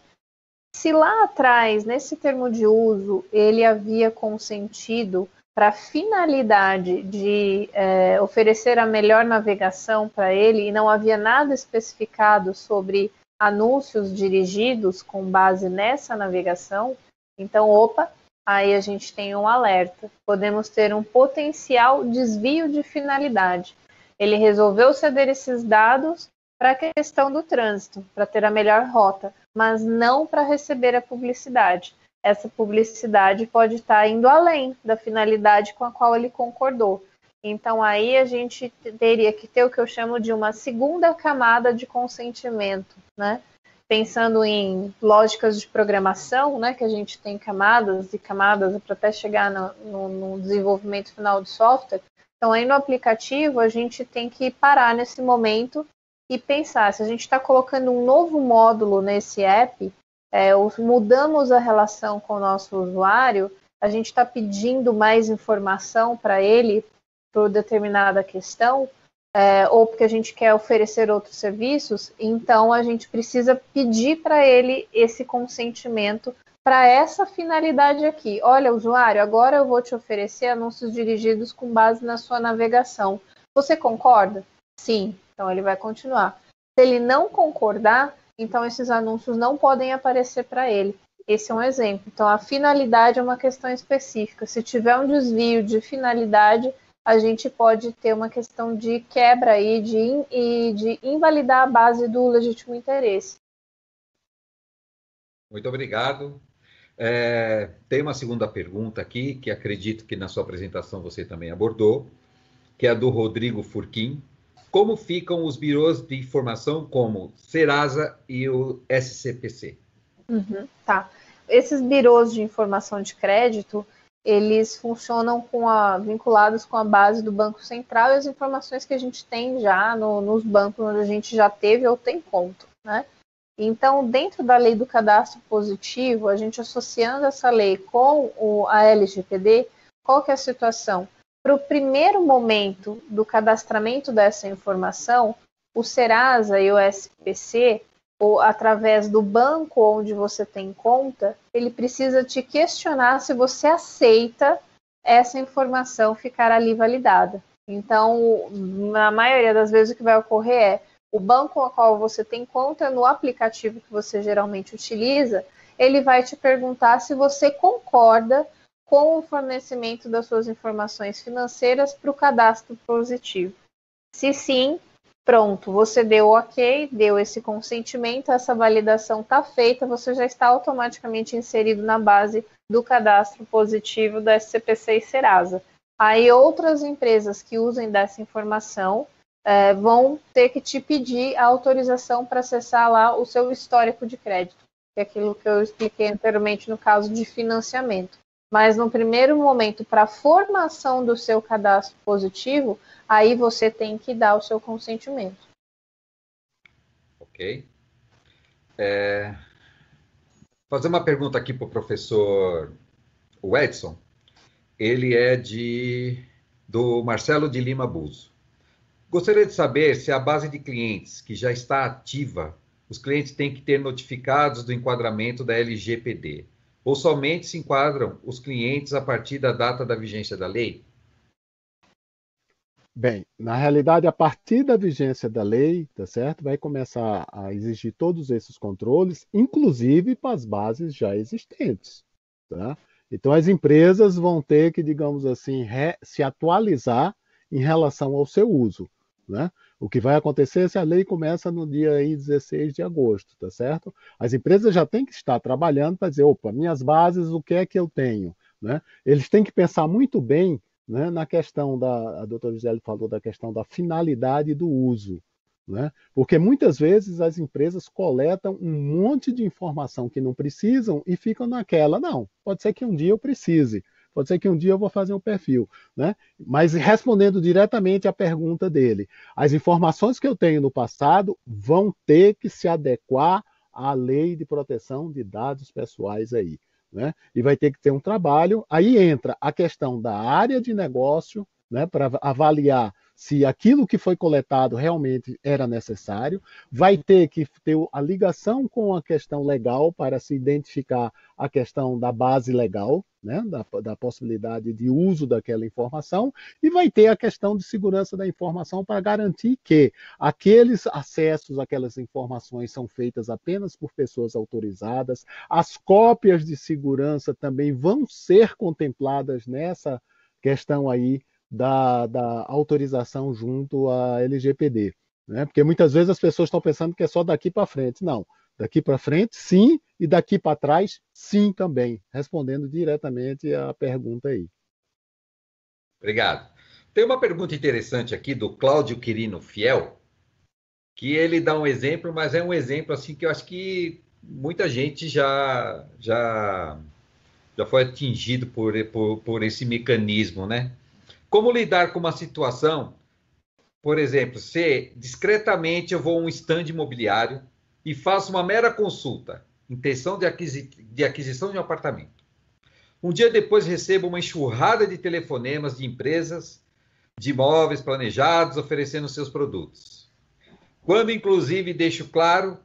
Se lá atrás, nesse termo de uso, ele havia consentido para a finalidade de é, oferecer a melhor navegação para ele e não havia nada especificado sobre anúncios dirigidos com base nessa navegação, então, opa, aí a gente tem um alerta. Podemos ter um potencial desvio de finalidade. Ele resolveu ceder esses dados para a questão do trânsito, para ter a melhor rota, mas não para receber a publicidade. Essa publicidade pode estar indo além da finalidade com a qual ele concordou. Então aí a gente teria que ter o que eu chamo de uma segunda camada de consentimento, né? Pensando em lógicas de programação, né, que a gente tem camadas e camadas para até chegar no, no, no desenvolvimento final de software. Então aí no aplicativo a gente tem que parar nesse momento e pensar se a gente está colocando um novo módulo nesse app, é, mudamos a relação com o nosso usuário, a gente está pedindo mais informação para ele por determinada questão, é, ou porque a gente quer oferecer outros serviços, então a gente precisa pedir para ele esse consentimento para essa finalidade aqui. Olha, usuário, agora eu vou te oferecer anúncios dirigidos com base na sua navegação. Você concorda? Sim. Então ele vai continuar. Se ele não concordar, então esses anúncios não podem aparecer para ele. Esse é um exemplo. Então a finalidade é uma questão específica. Se tiver um desvio de finalidade, a gente pode ter uma questão de quebra aí de, e de invalidar a base do legítimo interesse. Muito obrigado. É, tem uma segunda pergunta aqui, que acredito que na sua apresentação você também abordou, que é do Rodrigo Furquim. Como ficam os birôs de informação como Serasa e o SCPC? Uhum, tá. Esses birôs de informação de crédito, eles funcionam com a, vinculados com a base do Banco Central e as informações que a gente tem já no, nos bancos onde a gente já teve ou tem conta, né? Então, dentro da lei do cadastro positivo, a gente associando essa lei com o, a LGPD, qual que é a situação? Para o primeiro momento do cadastramento dessa informação, o Serasa e o SPC ou através do banco onde você tem conta, ele precisa te questionar se você aceita essa informação ficar ali validada. Então, na maioria das vezes, o que vai ocorrer é o banco a qual você tem conta no aplicativo que você geralmente utiliza, ele vai te perguntar se você concorda com o fornecimento das suas informações financeiras para o cadastro positivo. Se sim, Pronto, você deu ok, deu esse consentimento, essa validação está feita, você já está automaticamente inserido na base do cadastro positivo da SCPC e Serasa. Aí outras empresas que usem dessa informação é, vão ter que te pedir a autorização para acessar lá o seu histórico de crédito, que é aquilo que eu expliquei anteriormente no caso de financiamento. Mas no primeiro momento, para a formação do seu cadastro positivo, aí você tem que dar o seu consentimento. Ok. É... Fazer uma pergunta aqui para o professor Edson. Ele é de do Marcelo de Lima Buzo. Gostaria de saber se a base de clientes que já está ativa, os clientes têm que ter notificados do enquadramento da LGPD ou somente se enquadram os clientes a partir da data da vigência da lei? Bem, na realidade, a partir da vigência da lei, tá certo? Vai começar a exigir todos esses controles, inclusive para as bases já existentes, tá? Então, as empresas vão ter que, digamos assim, se atualizar em relação ao seu uso, né? O que vai acontecer se a lei começa no dia aí 16 de agosto, tá certo? As empresas já têm que estar trabalhando para dizer, opa, minhas bases, o que é que eu tenho? Né? Eles têm que pensar muito bem né, na questão da, a doutora Gisele falou da questão da finalidade do uso. Né? Porque muitas vezes as empresas coletam um monte de informação que não precisam e ficam naquela, não, pode ser que um dia eu precise, pode ser que um dia eu vou fazer um perfil. Né? Mas respondendo diretamente à pergunta dele, as informações que eu tenho no passado vão ter que se adequar à lei de proteção de dados pessoais aí. Né? E vai ter que ter um trabalho. Aí entra a questão da área de negócio, né, para avaliar se aquilo que foi coletado realmente era necessário, vai ter que ter a ligação com a questão legal para se identificar a questão da base legal, né, da, da possibilidade de uso daquela informação, e vai ter a questão de segurança da informação para garantir que aqueles acessos, aquelas informações são feitas apenas por pessoas autorizadas, as cópias de segurança também vão ser contempladas nessa questão aí da, da autorização junto à LGPD. Né? Porque muitas vezes as pessoas estão pensando que é só daqui para frente. Não. Daqui para frente, sim, e daqui para trás, sim também. Respondendo diretamente à pergunta aí. Obrigado. Tem uma pergunta interessante aqui do Cláudio Quirino Fiel, que ele dá um exemplo, mas é um exemplo assim que eu acho que muita gente já já já foi atingido por, por, por esse mecanismo, né? Como lidar com uma situação, por exemplo, se discretamente eu vou a um stand imobiliário e faço uma mera consulta, intenção de, aquisi de aquisição de um apartamento. Um dia depois recebo uma enxurrada de telefonemas de empresas de imóveis planejados oferecendo seus produtos. Quando, inclusive, deixo claro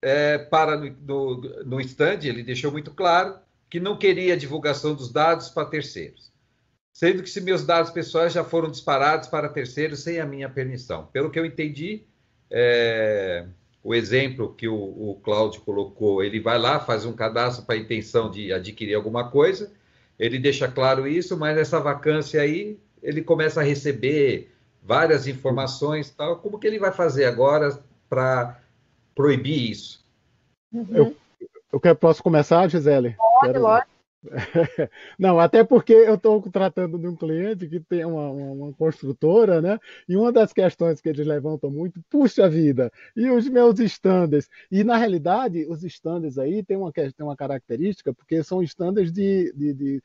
é, para no, no, no stand, ele deixou muito claro que não queria divulgação dos dados para terceiros sendo que se meus dados pessoais já foram disparados para terceiros sem a minha permissão. Pelo que eu entendi, é, o exemplo que o, o Cláudio colocou, ele vai lá, faz um cadastro para a intenção de adquirir alguma coisa, ele deixa claro isso, mas essa vacância aí, ele começa a receber várias informações, tal. Como que ele vai fazer agora para proibir isso? Uhum. Eu, eu posso começar, Gisele? Pode, Quero... lógico. Não, até porque eu estou tratando de um cliente que tem uma, uma, uma, construtora, né? E uma das questões que eles levantam muito, puxa vida, e os meus standards? E na realidade, os standards aí tem uma, tem uma característica, porque são standards de, de, de,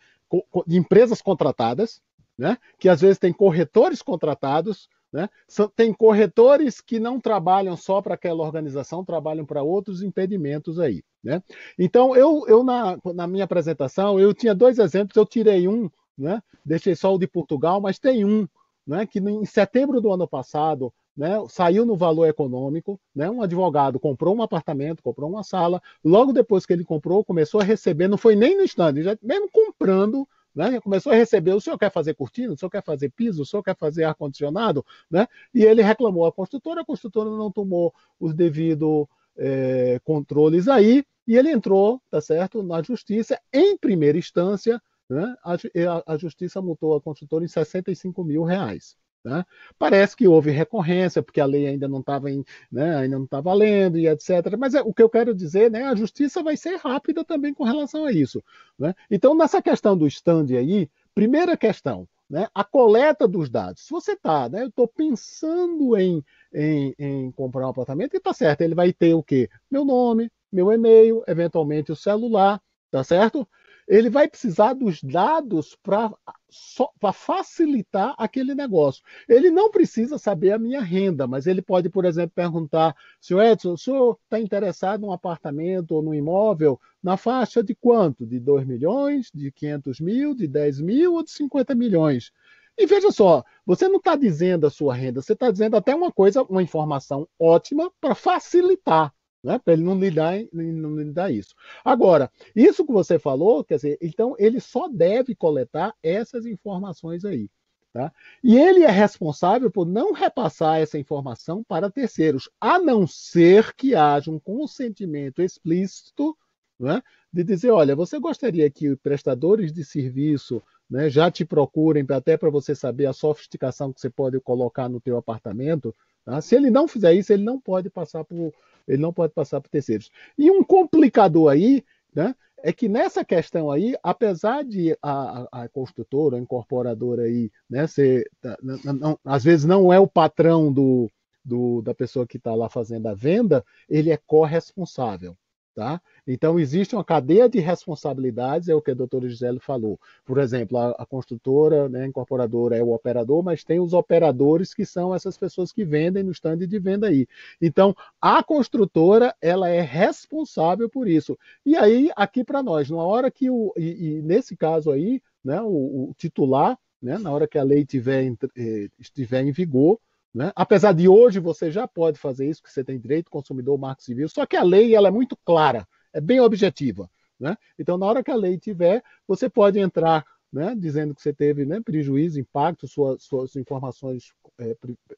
de empresas contratadas, né? Que às vezes tem corretores contratados né? Tem corretores que não trabalham só para aquela organização, trabalham para outros impedimentos aí. Né? Então, eu, eu na, na minha apresentação, eu tinha dois exemplos, eu tirei um, né? deixei só o de Portugal, mas tem um né? que em setembro do ano passado né, saiu no valor econômico, né, um advogado comprou um apartamento, comprou uma sala, logo depois que ele comprou, começou a receber, não foi nem no stand, já mesmo comprando, né? Começou a receber, o senhor quer fazer cortina, o senhor quer fazer piso, o senhor quer fazer ar-condicionado, né? E ele reclamou à construtora, a construtora não tomou os devidos é, controles aí, e ele entrou, tá certo, na justiça, em primeira instância, né? a, a, justiça multou a construtora em 65 mil reais. Né? Parece que houve recorrência, porque a lei ainda não estava né, ainda não está valendo e etc. Mas é, o que eu quero dizer, né, a justiça vai ser rápida também com relação a isso. Né? Então, nessa questão do stand aí, primeira questão, né, a coleta dos dados. Se você está, né, eu estou pensando em, em, em, comprar um apartamento, e está certo, ele vai ter o quê? Meu nome, meu e-mail, eventualmente o celular, tá certo? ele vai precisar dos dados para facilitar aquele negócio. Ele não precisa saber a minha renda, mas ele pode, por exemplo, perguntar: senhor Edson, o senhor está interessado num apartamento ou num imóvel na faixa de quanto? De 2 milhões, de 500 mil, de 10 mil ou de 50 milhões? E veja só, você não está dizendo a sua renda, você está dizendo até uma coisa, uma informação ótima para facilitar né? Para ele não lidar, não lidar isso. Agora, isso que você falou, quer dizer, então ele só deve coletar essas informações aí. Tá? E ele é responsável por não repassar essa informação para terceiros, a não ser que haja um consentimento explícito né, de dizer, olha, você gostaria que prestadores de serviço né, já te procurem até para você saber a sofisticação que você pode colocar no teu apartamento, Tá? Se ele não fizer isso, ele não pode passar por ele não pode passar por terceiros. E um complicador aí, né, é que nessa questão aí, apesar de a, a, a construtora, a incorporadora aí, né, ser, tá, não, não, às vezes não é o patrão do, do da pessoa que está lá fazendo a venda, ele é corresponsável. Tá? Então, existe uma cadeia de responsabilidades, é o que a doutora Gisele falou. Por exemplo, a, a construtora, né, a incorporadora é o operador, mas tem os operadores que são essas pessoas que vendem no stand de venda aí. Então, a construtora, ela é responsável por isso. E aí, aqui para nós, na hora que o. E, e nesse caso aí, né, o, o titular, né, na hora que a lei tiver, eh, estiver em vigor, né? Apesar de hoje você já pode fazer isso, que você tem direito consumidor, marco civil, só que a lei ela é muito clara, é bem objetiva. Né? Então, na hora que a lei tiver, você pode entrar né, dizendo que você teve né, prejuízo, impacto, sua, suas informações é,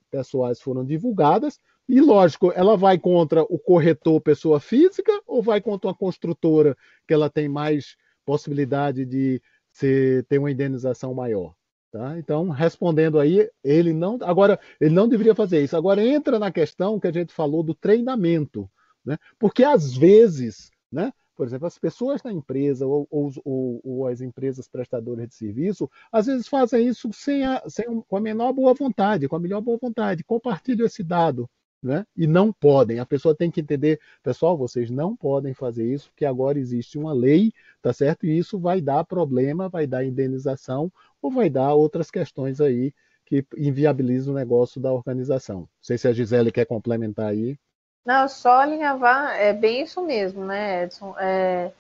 pessoais foram divulgadas, e lógico, ela vai contra o corretor pessoa física ou vai contra uma construtora que ela tem mais possibilidade de ser, ter uma indenização maior? Tá? Então, respondendo aí, ele não. Agora, ele não deveria fazer isso. Agora, entra na questão que a gente falou do treinamento. Né? Porque, às vezes, né, por exemplo, as pessoas na empresa ou, ou, ou, as empresas prestadoras de serviço, às vezes fazem isso sem a, sem, com a menor boa vontade, com a melhor boa vontade, compartilham esse dado né? E não podem. A pessoa tem que entender, pessoal, vocês não podem fazer isso, porque agora existe uma lei, tá certo? E isso vai dar problema, vai dar indenização ou vai dar outras questões aí que inviabilizam o negócio da organização. Não sei se a Gisele quer complementar aí. Não, só alinhavar, é bem isso mesmo, né, Edson? É,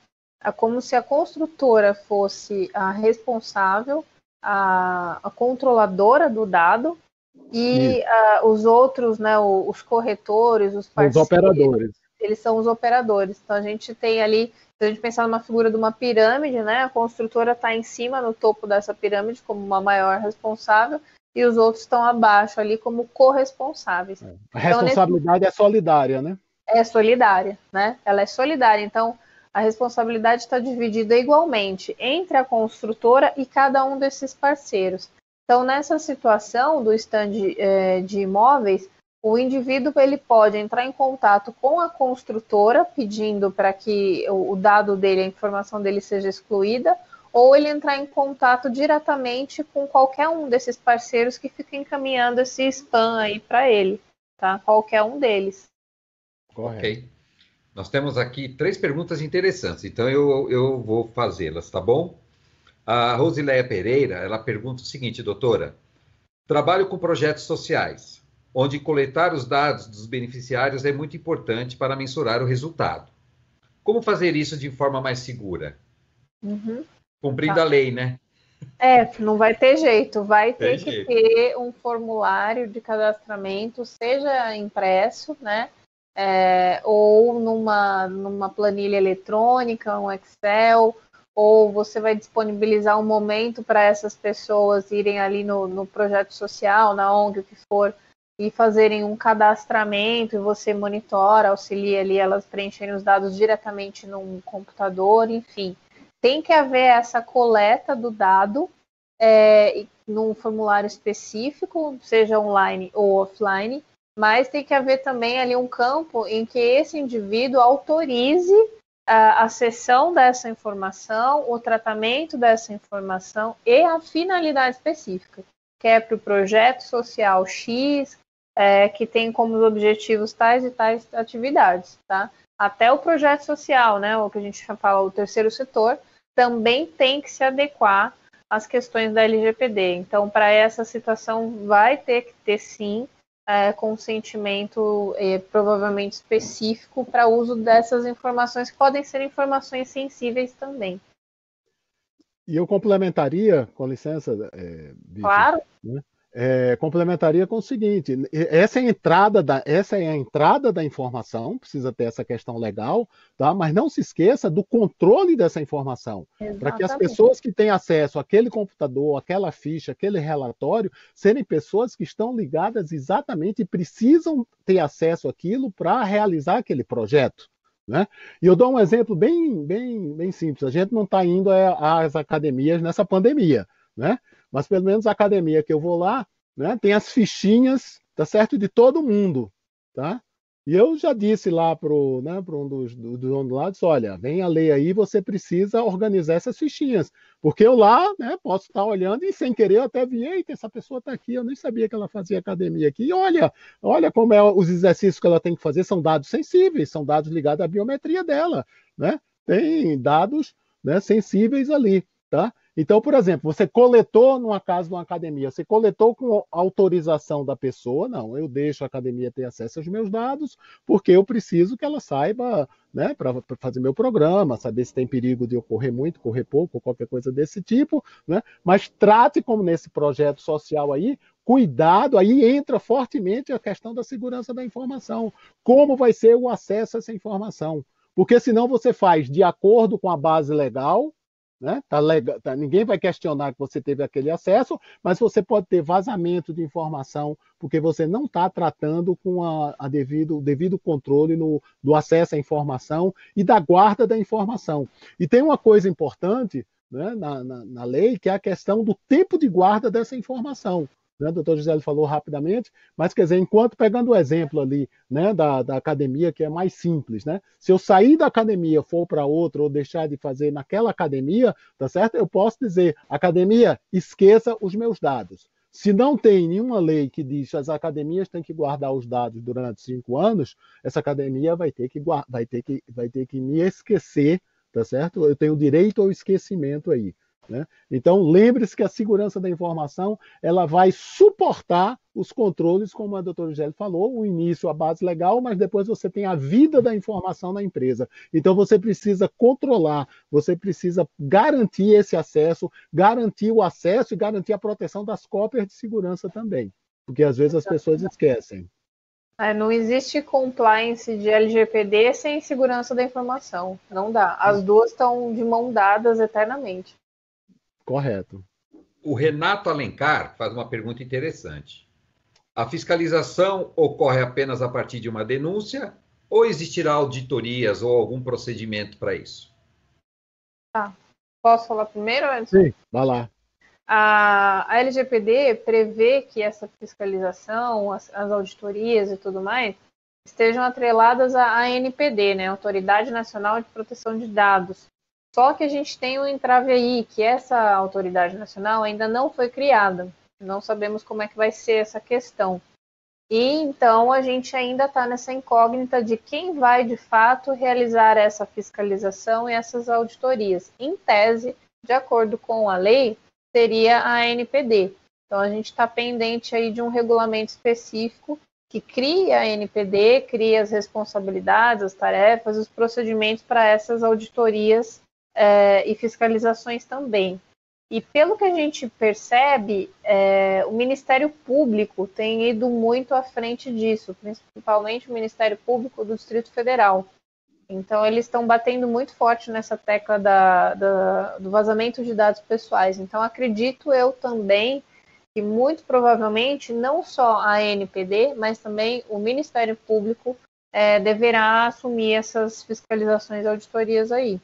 é como se a construtora fosse a responsável, a, a controladora do dado, e os outros, né, os corretores, os parceiros, os operadores. Eles são os operadores. Então a gente tem ali, se a gente pensar numa figura de uma pirâmide, né, a construtora está em cima, no topo dessa pirâmide, como uma maior responsável, e os outros estão abaixo ali como corresponsáveis. É. A responsabilidade então, nesse... é solidária, né? É solidária, né? Ela é solidária. Então, a responsabilidade está dividida igualmente entre a construtora e cada um desses parceiros. Então, nessa situação do stand é, de imóveis, o indivíduo ele pode entrar em contato com a construtora pedindo para que o dado dele, a informação dele seja excluída, ou ele entrar em contato diretamente com qualquer um desses parceiros que fica encaminhando esse spam aí para ele, tá? Qualquer um deles. Correto. Ok. Nós temos aqui três perguntas interessantes, então eu, eu vou fazê-las, tá bom? A Rosileia Pereira, ela pergunta o seguinte, doutora: Trabalho com projetos sociais, onde coletar os dados dos beneficiários é muito importante para mensurar o resultado. Como fazer isso de forma mais segura? Uhum. Cumprindo tá. a lei, né? É, não vai ter jeito, vai ter Tem que jeito. ter um formulário de cadastramento, seja impresso, né? É, ou numa, numa planilha eletrônica, um Excel, ou você vai disponibilizar um momento para essas pessoas irem ali no, no projeto social, na ONG, o que for, e fazerem um cadastramento e você monitora, auxilia ali elas preencherem os dados diretamente num computador, enfim. Tem que haver essa coleta do dado é, num formulário específico, seja online ou offline, mas tem que haver também ali um campo em que esse indivíduo autorize a, a sessão dessa informação, o tratamento dessa informação e a finalidade específica, que é para o projeto social X, é, que tem como objetivos tais e tais atividades, tá? Até o projeto social, né, o que a gente fala, o terceiro setor, também tem que se adequar às questões da LGPD. Então, para essa situação, vai ter que ter sim é, consentimento é, provavelmente específico para uso dessas informações, que podem ser informações sensíveis também. E eu complementaria, com licença, é, claro. Né? É, complementaria com o seguinte: essa é a entrada da, essa é a entrada da informação, precisa ter essa questão legal, tá? Mas não se esqueça do controle dessa informação, para que as pessoas que têm acesso àquele computador, aquela ficha, aquele relatório, serem pessoas que estão ligadas exatamente e precisam ter acesso àquilo para realizar aquele projeto. Né? E eu dou um exemplo bem, bem, bem simples. A gente não está indo é, às academias nessa pandemia, né? Mas pelo menos a academia que eu vou lá, né, tem as fichinhas tá certo? De todo mundo, tá? E eu já disse lá para né, um dos, do, do olha, vem a lei aí, você precisa organizar essas fichinhas. Porque eu lá né, posso estar olhando e sem querer eu até vi, eita, essa pessoa está aqui, eu nem sabia que ela fazia academia aqui. E olha, olha como é os exercícios que ela tem que fazer, são dados sensíveis, são dados ligados à biometria dela. Né? Tem dados né, sensíveis ali. Tá? Então, por exemplo, você coletou numa casa de uma academia, você coletou com autorização da pessoa, não, eu deixo a academia ter acesso aos meus dados, porque eu preciso que ela saiba, né, para fazer meu programa, saber se tem perigo de eu correr muito, correr pouco, ou qualquer coisa desse tipo, né? Mas trate como nesse projeto social aí, cuidado, aí entra fortemente a questão da segurança da informação. Como vai ser o acesso a essa informação? Porque senão você faz de acordo com a base legal, né? Tá legal, tá, ninguém vai questionar que você teve aquele acesso, mas você pode ter vazamento de informação porque você não está tratando com a, a devido, o devido controle no, do acesso à informação e da guarda da informação. E tem uma coisa importante né, na, na, na lei, que é a questão do tempo de guarda dessa informação né? O doutor Gisele falou rapidamente, mas quer dizer, enquanto pegando o exemplo ali né, da, da academia, que é mais simples, né? Se eu sair da academia, for para outra, ou deixar de fazer naquela academia, tá certo? Eu posso dizer, academia, esqueça os meus dados. Se não tem nenhuma lei que diz que as academias têm que guardar os dados durante cinco anos, essa academia vai ter que, vai ter que, vai ter que me esquecer, tá certo? Eu tenho direito ao esquecimento aí. Né? Então, lembre-se que a segurança da informação ela vai suportar os controles, como a doutora Angélica falou, o início, a base legal, mas depois você tem a vida da informação na empresa. Então, você precisa controlar, você precisa garantir esse acesso, garantir o acesso e garantir a proteção das cópias de segurança também, porque às vezes as pessoas esquecem. É, não existe compliance de LGPD sem segurança da informação. Não dá. As duas estão de mão dadas eternamente. Correto. O Renato Alencar faz uma pergunta interessante. A fiscalização ocorre apenas a partir de uma denúncia ou existirá auditorias ou algum procedimento para isso? Tá. Posso falar primeiro, Anderson? Sim, vai lá. A, a LGPD prevê que essa fiscalização, as, as, auditorias e tudo mais, estejam atreladas à ANPD, né, Autoridade Nacional de Proteção de Dados, só que a gente tem um entrave aí, que essa autoridade nacional ainda não foi criada. Não sabemos como é que vai ser essa questão. E então a gente ainda está nessa incógnita de quem vai de fato realizar essa fiscalização e essas auditorias. Em tese, de acordo com a lei, seria a NPD. Então a gente está pendente aí de um regulamento específico que cria a NPD, cria as responsabilidades, as tarefas, os procedimentos para essas auditorias é, e fiscalizações também. E pelo que a gente percebe, é, o Ministério Público tem ido muito à frente disso, principalmente o Ministério Público do Distrito Federal. Então, eles estão batendo muito forte nessa tecla da, da, do vazamento de dados pessoais. Então, acredito eu também que, muito provavelmente, não só a ANPD, mas também o Ministério Público é, deverá assumir essas fiscalizações e auditorias aí.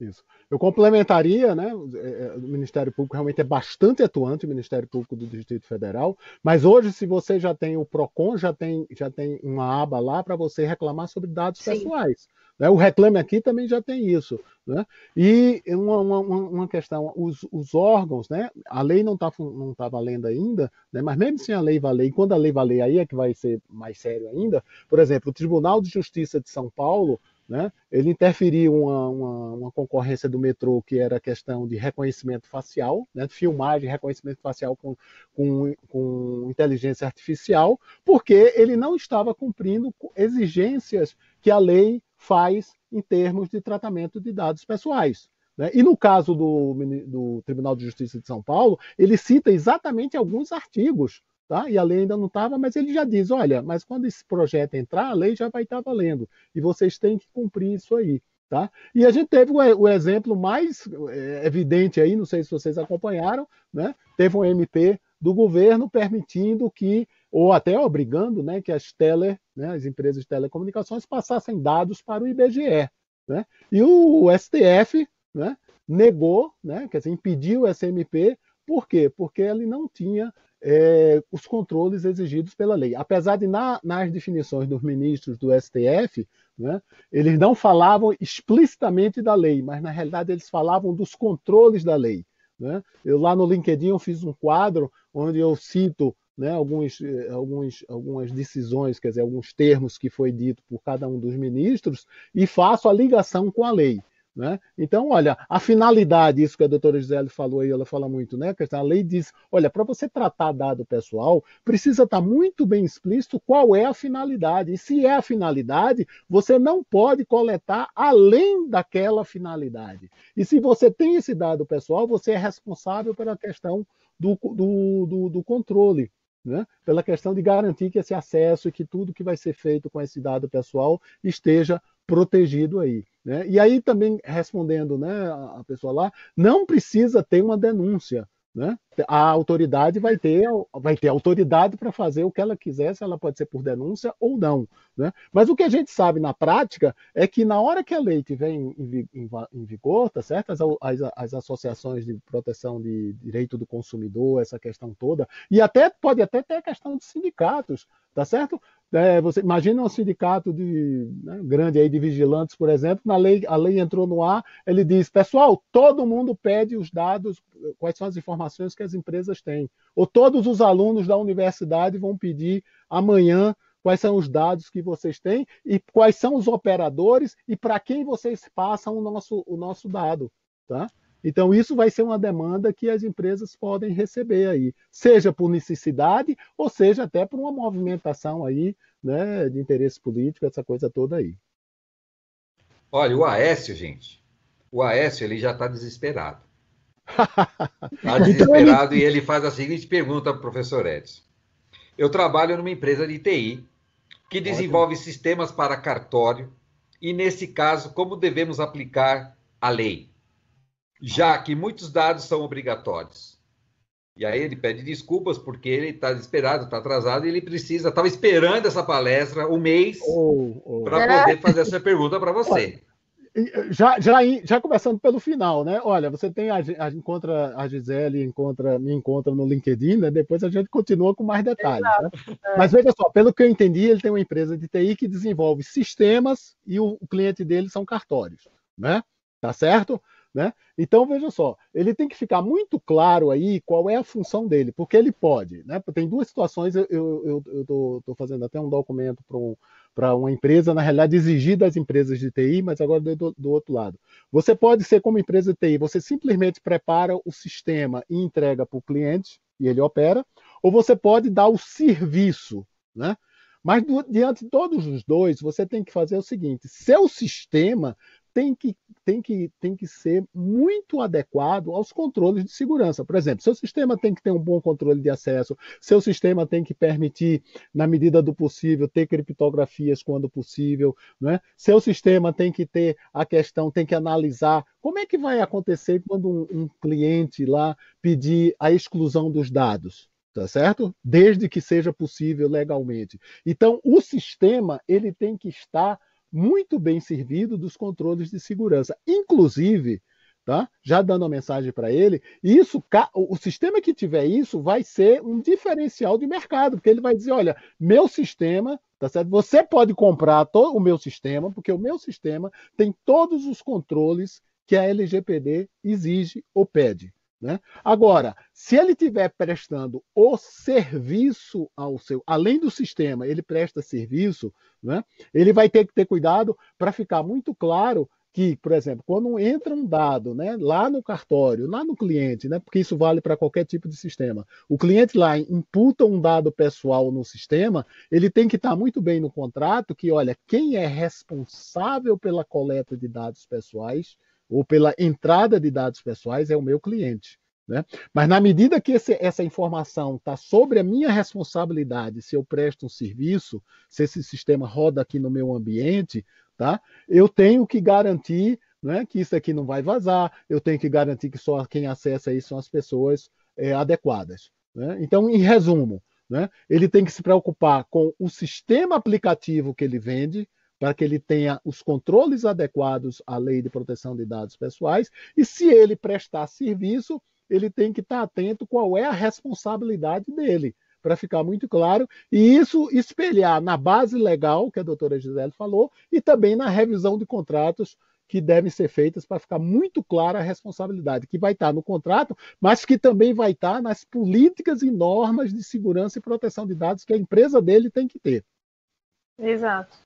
Isso. Eu complementaria, né? É, é, o Ministério Público realmente é bastante atuante, o Ministério Público do Distrito Federal, mas hoje, se você já tem o PROCON, já tem, já tem uma aba lá para você reclamar sobre dados Sim. pessoais. Né? O Reclame Aqui também já tem isso. Né? E uma, uma, uma questão, os, os, órgãos, né? a lei não está não tá valendo ainda, né? mas mesmo sem a lei valer, e quando a lei valer aí é que vai ser mais sério ainda, por exemplo, o Tribunal de Justiça de São Paulo né? Ele interferiu uma, uma, uma, concorrência do metrô que era questão de reconhecimento facial, né? filmagem, reconhecimento facial com, com, com inteligência artificial, porque ele não estava cumprindo exigências que a lei faz em termos de tratamento de dados pessoais. Né? E no caso do, do Tribunal de Justiça de São Paulo, ele cita exatamente alguns artigos Tá? E a lei ainda não estava, mas ele já diz: olha, mas quando esse projeto entrar, a lei já vai estar valendo. E vocês têm que cumprir isso aí. Tá? E a gente teve o, o exemplo mais é, evidente aí, não sei se vocês acompanharam, né? teve um MP do governo permitindo que, ou até obrigando, né, que as tele, né, as empresas de telecomunicações passassem dados para o IBGE. Né? E o, o STF né, negou, né, quer dizer, impediu essa MP, por quê? Porque ele não tinha é, os controles exigidos pela lei. Apesar de, na, nas definições dos ministros do STF, né, eles não falavam explicitamente da lei, mas na realidade eles falavam dos controles da lei. Né? Eu lá no LinkedIn eu fiz um quadro onde eu cito né, alguns, eh, alguns, algumas decisões, quer dizer, alguns termos que foi dito por cada um dos ministros e faço a ligação com a lei. Né? Então, olha, a finalidade, isso que a doutora Gisele falou aí, ela fala muito, né? A lei diz: olha, para você tratar dado pessoal, precisa estar tá muito bem explícito qual é a finalidade. E se é a finalidade, você não pode coletar além daquela finalidade. E se você tem esse dado pessoal, você é responsável pela questão do, do, do, do controle. Né? pela questão de garantir que esse acesso e que tudo que vai ser feito com esse dado pessoal esteja protegido aí. Né? E aí também respondendo né, a pessoa lá, não precisa ter uma denúncia. Né? A autoridade vai ter, vai ter autoridade para fazer o que ela quiser, se ela pode ser por denúncia ou não. Né? Mas o que a gente sabe na prática é que na hora que a lei estiver em, em, em, vigor, tá certo? As, as, as, associações de proteção de direito do consumidor, essa questão toda, e até pode até ter a questão de sindicatos, tá certo? É, você imagina um sindicato de, né, grande aí de vigilantes, por exemplo, na lei, a lei entrou no ar, ele diz, pessoal, todo mundo pede os dados, quais são as informações que as empresas têm. Ou todos os alunos da universidade vão pedir amanhã quais são os dados que vocês têm e quais são os operadores e para quem vocês passam o nosso, o nosso dado. Tá? Então, isso vai ser uma demanda que as empresas podem receber aí, seja por necessidade ou seja até por uma movimentação aí, né, de interesse político, essa coisa toda aí. Olha, o Aécio, gente, o Aécio ele já está desesperado. Está desesperado e ele faz a seguinte pergunta para o professor Edson. Eu trabalho numa empresa de TI que desenvolve Ótimo. sistemas para cartório e, nesse caso, como devemos aplicar a lei? Já que muitos dados são obrigatórios. E aí ele pede desculpas porque ele está desesperado, está atrasado e ele precisa, estava esperando essa palestra um mês oh, oh. para poder fazer essa pergunta para você. Já, já, já começando pelo final, né? Olha, você tem a, a, encontra a Gisele, encontra, me encontra no LinkedIn, né? Depois a gente continua com mais detalhes. Né? É. Mas veja só, pelo que eu entendi, ele tem uma empresa de TI que desenvolve sistemas e o, o cliente dele são cartórios, né? Tá certo? Né? Então, veja só, ele tem que ficar muito claro aí qual é a função dele, porque ele pode. Né? Tem duas situações, eu estou fazendo até um documento para um, uma empresa, na realidade, exigir das empresas de TI, mas agora do, do, outro lado. Você pode ser como empresa de TI, você simplesmente prepara o sistema e entrega para o cliente, e ele opera, ou você pode dar o serviço. Né? Mas do, diante de todos os dois, você tem que fazer o seguinte: seu sistema tem que, tem, que, tem que ser muito adequado aos controles de segurança. Por exemplo, seu sistema tem que ter um bom controle de acesso, seu sistema tem que permitir, na medida do possível, ter criptografias quando possível, né? seu sistema tem que ter a questão, tem que analisar como é que vai acontecer quando um, um cliente lá pedir a exclusão dos dados tá certo? Desde que seja possível legalmente. Então, o sistema ele tem que estar muito bem servido dos controles de segurança. Inclusive, tá? já dando a mensagem para ele, isso, o sistema que tiver isso vai ser um diferencial de mercado, porque ele vai dizer, olha, meu sistema, tá certo? Você pode comprar o meu sistema, porque o meu sistema tem todos os controles que a LGPD exige ou pede. Né? Agora, se ele estiver prestando o serviço ao seu, além do sistema, ele presta serviço, né? ele vai ter que ter cuidado para ficar muito claro que, por exemplo, quando entra um dado né, lá no cartório, lá no cliente, né, porque isso vale para qualquer tipo de sistema, o cliente lá imputa um dado pessoal no sistema, ele tem que estar tá muito bem no contrato que, olha, quem é responsável pela coleta de dados pessoais ou pela entrada de dados pessoais é o meu cliente. Né? Mas na medida que esse, essa informação está sobre a minha responsabilidade, se eu presto um serviço, se esse sistema roda aqui no meu ambiente, tá? eu tenho que garantir né, que isso aqui não vai vazar, eu tenho que garantir que só quem acessa isso são as pessoas é, adequadas. Né? Então, em resumo, né, ele tem que se preocupar com o sistema aplicativo que ele vende, para que ele tenha os controles adequados à lei de proteção de dados pessoais, e se ele prestar serviço, ele tem que estar atento qual é a responsabilidade dele, para ficar muito claro, e isso espelhar na base legal, que a doutora Gisele falou, e também na revisão de contratos que devem ser feitas para ficar muito clara a responsabilidade, que vai estar no contrato, mas que também vai estar nas políticas e normas de segurança e proteção de dados que a empresa dele tem que ter. Exato.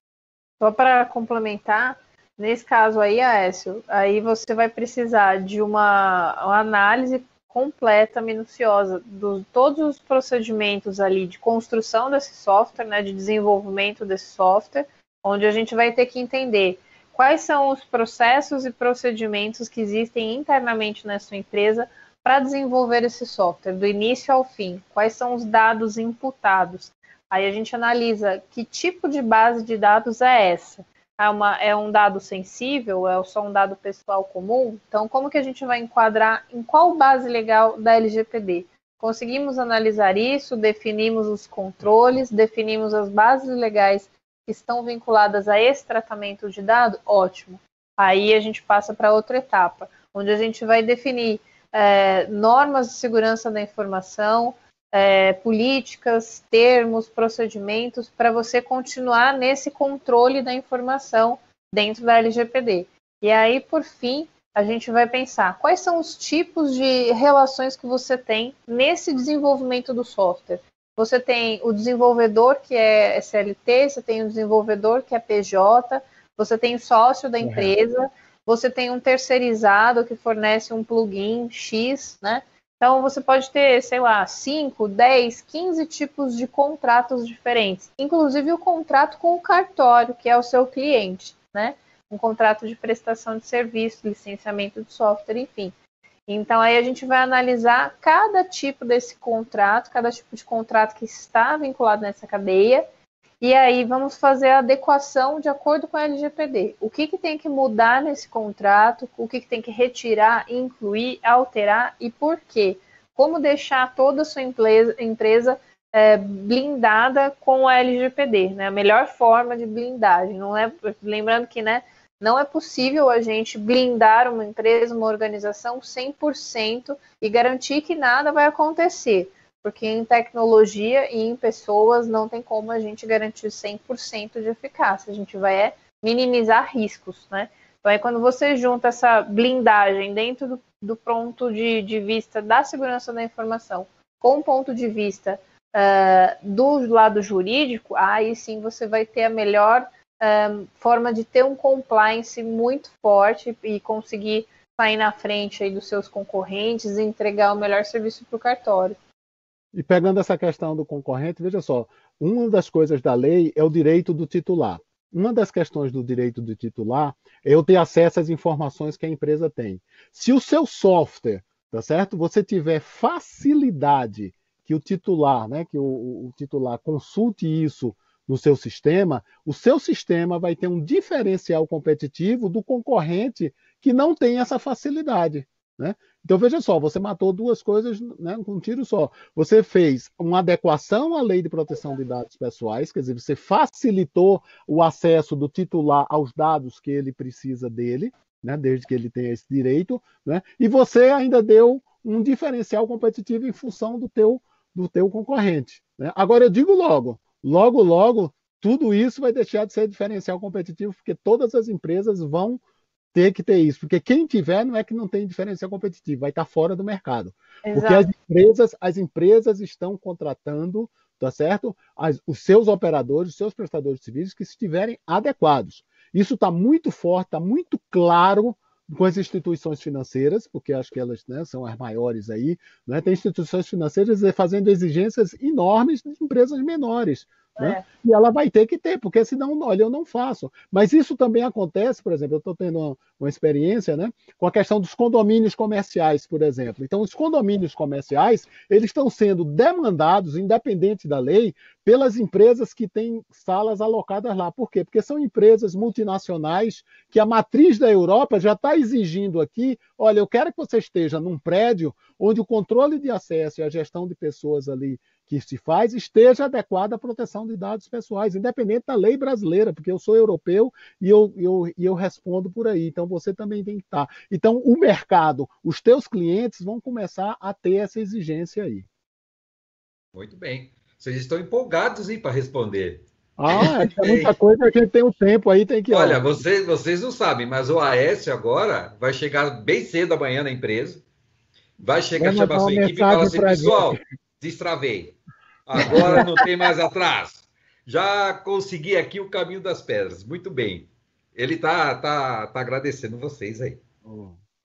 Só para complementar, nesse caso aí, Aécio, aí você vai precisar de uma, uma análise completa, minuciosa, de todos os procedimentos ali de construção desse software, né, de desenvolvimento desse software, onde a gente vai ter que entender quais são os processos e procedimentos que existem internamente na sua empresa para desenvolver esse software, do início ao fim, quais são os dados imputados. Aí a gente analisa que tipo de base de dados é essa. É, uma, é um dado sensível? É só um dado pessoal comum? Então, como que a gente vai enquadrar em qual base legal da LGPD? Conseguimos analisar isso, definimos os controles, definimos as bases legais que estão vinculadas a esse tratamento de dado, ótimo. Aí a gente passa para outra etapa, onde a gente vai definir é, normas de segurança da informação, é, políticas, termos, procedimentos para você continuar nesse controle da informação dentro da LGPD. E aí, por fim, a gente vai pensar quais são os tipos de relações que você tem nesse desenvolvimento do software. Você tem o desenvolvedor que é SLT, você tem o desenvolvedor que é PJ, você tem o sócio da empresa, você tem um terceirizado que fornece um plugin X, né? Então você pode ter, sei lá, 5, 10, 15 tipos de contratos diferentes, inclusive o contrato com o cartório, que é o seu cliente, né? Um contrato de prestação de serviço, licenciamento de software, enfim. Então aí a gente vai analisar cada tipo desse contrato, cada tipo de contrato que está vinculado nessa cadeia, e aí vamos fazer a adequação de acordo com a LGPD. O que, que tem que mudar nesse contrato, o que, que tem que retirar, incluir, alterar e por quê? Como deixar toda a sua empresa, empresa é, blindada com a LGPD, né? A melhor forma de blindagem. Não é, lembrando que, né? Não é possível a gente blindar uma empresa, uma organização 100% e garantir que nada vai acontecer, porque em tecnologia e em pessoas não tem como a gente garantir 100% de eficácia, a gente vai é, minimizar riscos, né? Então, aí, quando você junta essa blindagem dentro do, do ponto de, de, vista da segurança da informação com o ponto de vista uh, do lado jurídico, aí sim você vai ter a melhor um, forma de ter um compliance muito forte e conseguir sair na frente aí dos seus concorrentes e entregar o melhor serviço para o cartório. E pegando essa questão do concorrente, veja só, uma das coisas da lei é o direito do titular. Uma das questões do direito do titular é eu ter acesso às informações que a empresa tem. Se o seu software, tá certo? Você tiver facilidade que o titular, né, que o, o titular consulte isso no seu sistema, o seu sistema vai ter um diferencial competitivo do concorrente que não tem essa facilidade. Né? Então veja só, você matou duas coisas né, com um tiro só. Você fez uma adequação à lei de proteção de dados pessoais, quer dizer, você facilitou o acesso do titular aos dados que ele precisa dele, né, desde que ele tenha esse direito, né, e você ainda deu um diferencial competitivo em função do teu, do teu concorrente. Né? Agora eu digo logo, logo, logo, tudo isso vai deixar de ser diferencial competitivo, porque todas as empresas vão ter que ter isso, porque quem tiver não é que não tem diferencial competitivo, vai estar fora do mercado. Exato. Porque as empresas, as empresas estão contratando, tá certo? As, os seus operadores, os seus prestadores de serviços que estiverem adequados. Isso está muito forte, está muito claro com as instituições financeiras, porque acho que elas né, são as maiores aí, né? tem instituições financeiras fazendo exigências enormes de empresas menores. Né? É. E ela vai ter que ter, porque senão, olha, eu não faço. Mas isso também acontece, por exemplo, eu estou tendo uma, uma, experiência né, com a questão dos condomínios comerciais, por exemplo. Então, os condomínios comerciais, eles estão sendo demandados, independente da lei, pelas empresas que têm salas alocadas lá. Por quê? Porque são empresas multinacionais que a matriz da Europa já está exigindo aqui, olha, eu quero que você esteja num prédio onde o controle de acesso e a gestão de pessoas ali que se faz esteja adequada à proteção de dados pessoais, independente da lei brasileira, porque eu sou europeu e eu, eu, eu respondo por aí. Então você também tem que estar. Então o mercado, os teus clientes vão começar a ter essa exigência aí. Muito bem. Vocês estão empolgados para responder. Ah, é, muita coisa, a gente tem um tempo aí, tem que. Olha, vocês, vocês não sabem, mas o Aécio agora vai chegar bem cedo amanhã na empresa, vai chegar, chamar sua equipe e falar assim, pessoal, destravei. Agora não tem mais atrás. Já consegui aqui o caminho das pedras. Muito bem. Ele tá, tá, tá agradecendo vocês aí.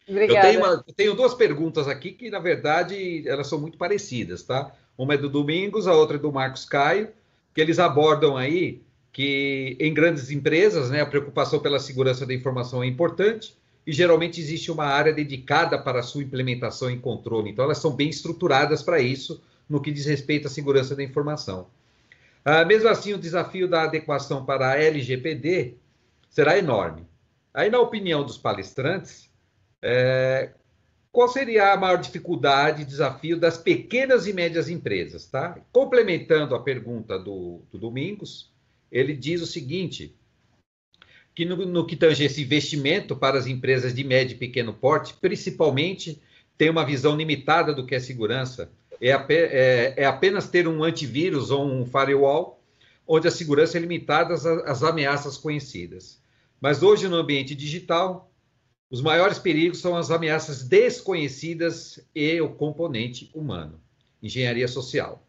Obrigada. Eu tenho, uma, tenho duas perguntas aqui que, na verdade, elas são muito parecidas, tá? Uma é do Domingos, a outra é do Marcos Caio que eles abordam aí que em grandes empresas, né, a preocupação pela segurança da informação é importante e geralmente existe uma área dedicada para a sua implementação e controle. Então, elas são bem estruturadas para isso no que diz respeito à segurança da informação. Ah, mesmo assim, o desafio da adequação para a LGPD será enorme. Aí, na opinião dos palestrantes, é, qual seria a maior dificuldade e desafio das pequenas e médias empresas? Tá? Complementando a pergunta do, do Domingos, ele diz o seguinte: que no, no, que tange esse investimento para as empresas de médio e pequeno porte, principalmente tem uma visão limitada do que é segurança. É, é, é apenas ter um antivírus ou um firewall, onde a segurança é limitada às, às ameaças conhecidas. Mas hoje, no ambiente digital, os maiores perigos são as ameaças desconhecidas e o componente humano. Engenharia social.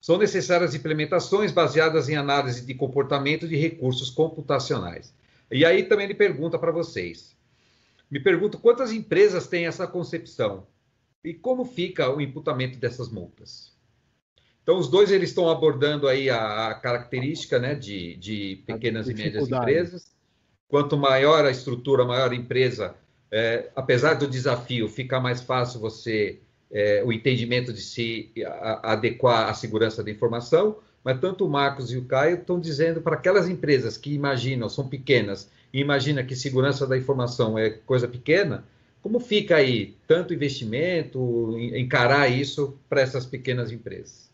São necessárias implementações baseadas em análise de comportamento de recursos computacionais. E aí também ele pergunta para vocês. Me pergunto quantas empresas têm essa concepção e como fica o imputamento dessas multas. Então, os dois eles estão abordando aí a, a característica né, de, de pequenas e médias empresas. Quanto maior a estrutura, maior a empresa, é, apesar do desafio, fica mais fácil você é, o entendimento de se adequar à segurança da informação, mas tanto o Marcos e o Caio estão dizendo para aquelas empresas que imaginam, são pequenas, e imaginam que segurança da informação é coisa pequena, como fica aí tanto investimento, encarar isso para essas pequenas empresas?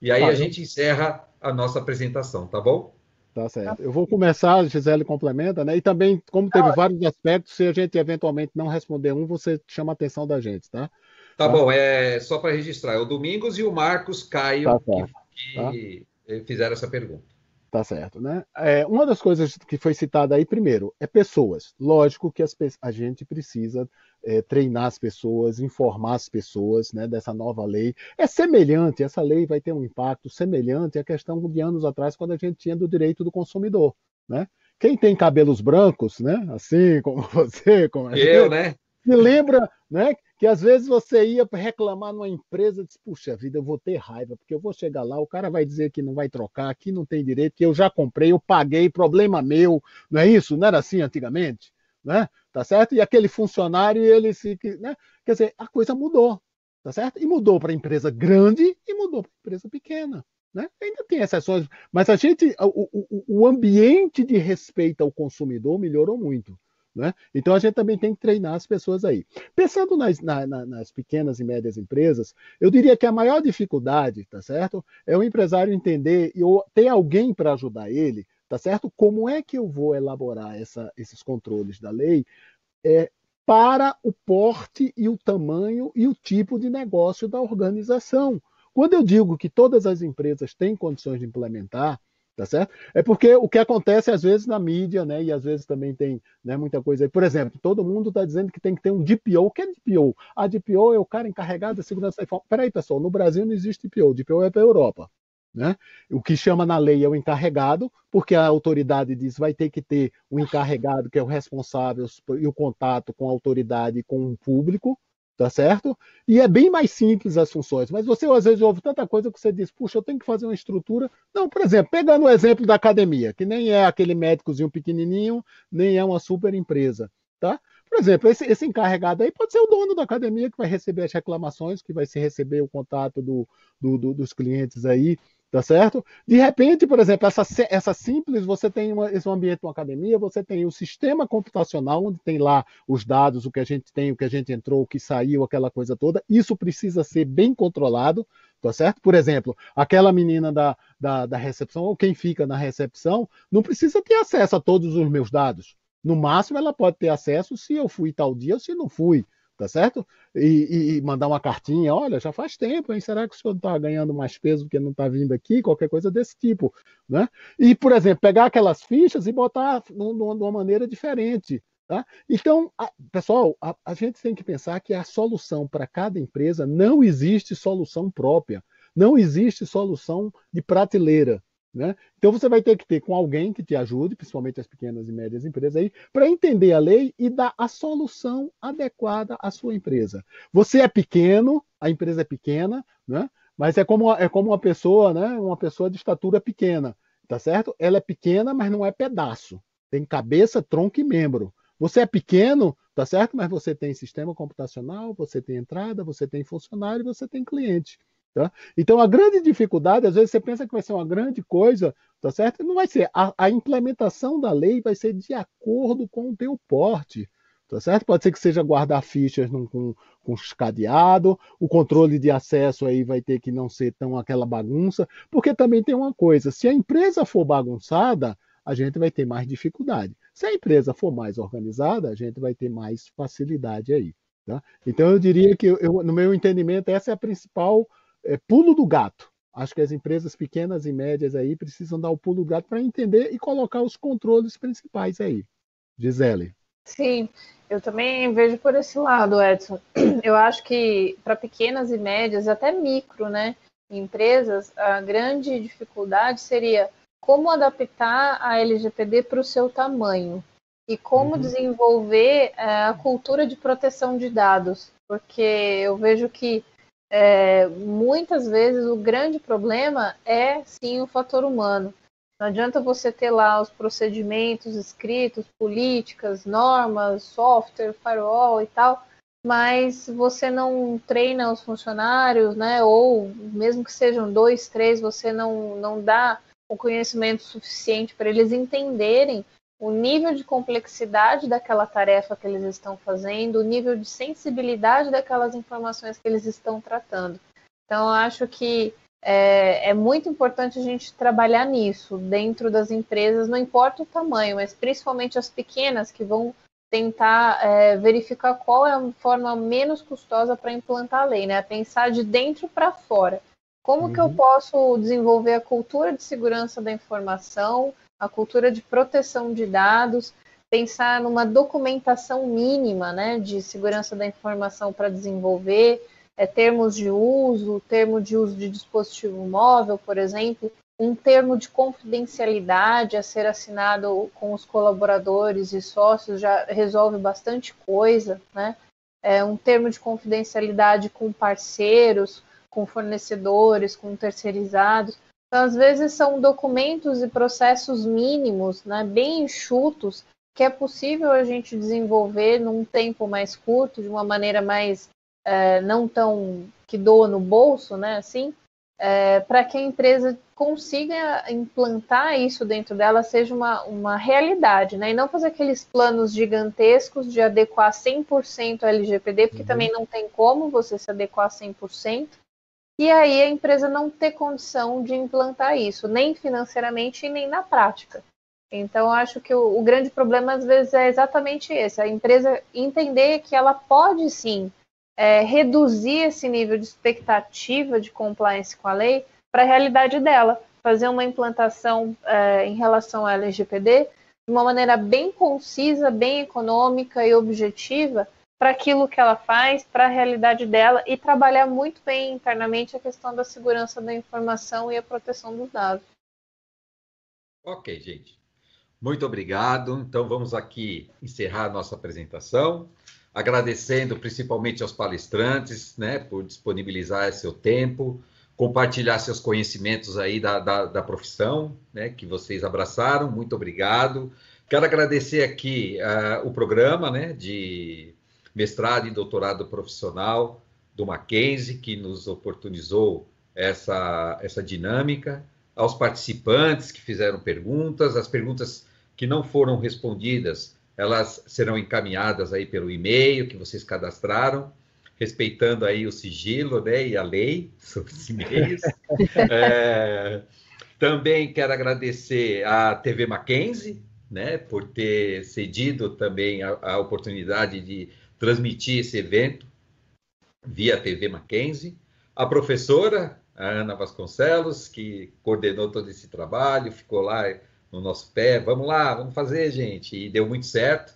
E aí ah, a gente encerra a nossa apresentação, tá bom? Tá certo. Eu vou começar, Gisele complementa, né? E também, como teve vários aspectos, se a gente eventualmente não responder um, você chama a atenção da gente, tá? Tá, tá. bom, é só para registrar. É o Domingos e o Marcos Caio tá que, que tá. fizeram essa pergunta. Tá certo, né? É, uma das coisas que foi citada aí, primeiro, é pessoas. Lógico que as, a gente precisa é, treinar as pessoas, informar as pessoas né, dessa nova lei. É semelhante, essa lei vai ter um impacto semelhante à questão de anos atrás, quando a gente tinha do direito do consumidor. Né? Quem tem cabelos brancos, né, assim como você, como eu, gente, né? Me lembra né, que às vezes você ia reclamar numa empresa disse, puxa vida, eu vou ter raiva, porque eu vou chegar lá, o cara vai dizer que não vai trocar, que não tem direito, que eu já comprei, eu paguei, problema meu, não é isso? Não era assim antigamente? Né? Tá certo? E aquele funcionário, ele se. Né? Quer dizer, a coisa mudou, tá certo? E mudou para empresa grande e mudou para empresa pequena. Né? Ainda tem exceções, mas a gente, o, o, o ambiente de respeito ao consumidor melhorou muito. Né? Então a gente também tem que treinar as pessoas aí. Pensando nas, na, nas, pequenas e médias empresas, eu diria que a maior dificuldade, tá certo, é o empresário entender e ter alguém para ajudar ele, tá certo? Como é que eu vou elaborar essa, esses controles da lei é, para o porte e o tamanho e o tipo de negócio da organização? Quando eu digo que todas as empresas têm condições de implementar, tá certo? É porque o que acontece às vezes na mídia, né, e às vezes também tem né, muita coisa aí. Por exemplo, todo mundo está dizendo que tem que ter um DPO. O que é DPO? A DPO é o cara encarregado da segurança da informação. Peraí, pessoal, no Brasil não existe DPO. DPO é para a Europa. Né? O que chama na lei é o encarregado, porque a autoridade diz vai ter que ter um encarregado que é o responsável e o contato com a autoridade e com o público, tá certo? E é bem mais simples as funções, mas você às vezes ouve tanta coisa que você diz, puxa, eu tenho que fazer uma estrutura. Não, por exemplo, pegando o exemplo da academia, que nem é aquele médicozinho pequenininho, nem é uma super empresa, tá? Por exemplo, esse, esse, encarregado aí pode ser o dono da academia que vai receber as reclamações, que vai se receber o contato do, do, do, dos clientes aí, tá certo? De repente, por exemplo, essa, essa simples, você tem uma, esse ambiente de uma academia, você tem o sistema computacional, onde tem lá os dados, o que a gente tem, o que a gente entrou, o que saiu, aquela coisa toda. Isso precisa ser bem controlado, tá certo? Por exemplo, aquela menina da, da, da recepção ou quem fica na recepção não precisa ter acesso a todos os meus dados. No máximo, ela pode ter acesso se eu fui tal dia ou se não fui tá certo? E, e, mandar uma cartinha, olha, já faz tempo, hein? Será que o senhor está ganhando mais peso porque não está vindo aqui? Qualquer coisa desse tipo, né? E, por exemplo, pegar aquelas fichas e botar de uma maneira diferente, tá? Então, a, pessoal, a, a gente tem que pensar que a solução para cada empresa não existe solução própria, não existe solução de prateleira, né? Então você vai ter que ter com alguém que te ajude, principalmente as pequenas e médias empresas aí, para entender a lei e dar a solução adequada à sua empresa. Você é pequeno, a empresa é pequena, né? Mas é como é como uma pessoa, né? Uma pessoa de estatura pequena, tá certo? Ela é pequena, mas não é pedaço. Tem cabeça, tronco e membro. Você é pequeno, tá certo? Mas você tem sistema computacional, você tem entrada, você tem funcionário, você tem cliente. Tá? Então, a grande dificuldade, às vezes você pensa que vai ser uma grande coisa, tá certo? Não vai ser. A, a implementação da lei vai ser de acordo com o teu porte. Tá certo? Pode ser que seja guardar fichas num, com, com cadeado, o controle de acesso aí vai ter que não ser tão aquela bagunça, porque também tem uma coisa: se a empresa for bagunçada, a gente vai ter mais dificuldade. Se a empresa for mais organizada, a gente vai ter mais facilidade aí. Tá? Então, eu diria que, eu, no meu entendimento, essa é a principal é, pulo do gato. Acho que as empresas pequenas e médias aí precisam dar o pulo do gato para entender e colocar os controles principais aí. Gisele. Sim, eu também vejo por esse lado, Edson. Eu acho que para pequenas e médias, até micro, né, empresas, a grande dificuldade seria como adaptar a LGPD para o seu tamanho e como uhum. desenvolver é, a cultura de proteção de dados, porque eu vejo que é, muitas vezes o grande problema é sim o fator humano. Não adianta você ter lá os procedimentos escritos, políticas, normas, software, firewall e tal, mas você não treina os funcionários, né? Ou mesmo que sejam dois, três, você não, não dá o conhecimento suficiente para eles entenderem o nível de complexidade daquela tarefa que eles estão fazendo, o nível de sensibilidade daquelas informações que eles estão tratando. Então, eu acho que é, é, muito importante a gente trabalhar nisso dentro das empresas, não importa o tamanho, mas principalmente as pequenas que vão tentar é, verificar qual é a forma menos custosa para implantar a lei, né? Pensar de dentro para fora. Como uhum. que eu uhum. posso desenvolver a cultura de segurança da informação, a cultura de proteção de dados, pensar numa documentação mínima né, de segurança da informação para desenvolver, é, termos de uso, termo de uso de dispositivo móvel, por exemplo, um termo de confidencialidade a ser assinado com os colaboradores e sócios já resolve bastante coisa, né? É, um termo de confidencialidade com parceiros, com fornecedores, com terceirizados. Então, às vezes, são documentos e processos mínimos, né, bem enxutos, que é possível a gente desenvolver num tempo mais curto, de uma maneira mais é, não tão que doa no bolso, né, assim, é, para que a empresa consiga implantar isso dentro dela, seja uma, uma realidade, né, e não fazer aqueles planos gigantescos de adequar 100% ao LGPD, porque uhum. também não tem como você se adequar 100%, e aí a empresa não ter condição de implantar isso, nem financeiramente nem na prática. Então, acho que o, o, grande problema, às vezes, é exatamente esse: a empresa entender que ela pode sim é, reduzir esse nível de expectativa de compliance com a lei para a realidade dela, fazer uma implantação é, em relação ao LGPD de uma maneira bem concisa, bem econômica e objetiva, para aquilo que ela faz, para a realidade dela e trabalhar muito bem internamente a questão da segurança da informação e a proteção dos dados. Ok, gente. Muito obrigado. Então vamos aqui encerrar nossa apresentação, agradecendo principalmente aos palestrantes, né, por disponibilizar seu tempo, compartilhar seus conhecimentos aí da, da, da profissão, né, que vocês abraçaram. Muito obrigado. Quero agradecer aqui uh, o programa, né, de mestrado e doutorado profissional do Mackenzie, que nos oportunizou essa, essa dinâmica, aos participantes que fizeram perguntas, as perguntas que não foram respondidas, elas serão encaminhadas aí pelo e-mail que vocês cadastraram. respeitando aí o sigilo né, e a lei sobre os e-mails. é, também quero agradecer à TV Mackenzie, né, por ter cedido também a, a oportunidade de transmitir esse evento via TV Mackenzie. A professora, a Ana Vasconcelos, que coordenou todo esse trabalho, ficou lá no nosso pé, vamos lá, vamos fazer, gente, e deu muito certo.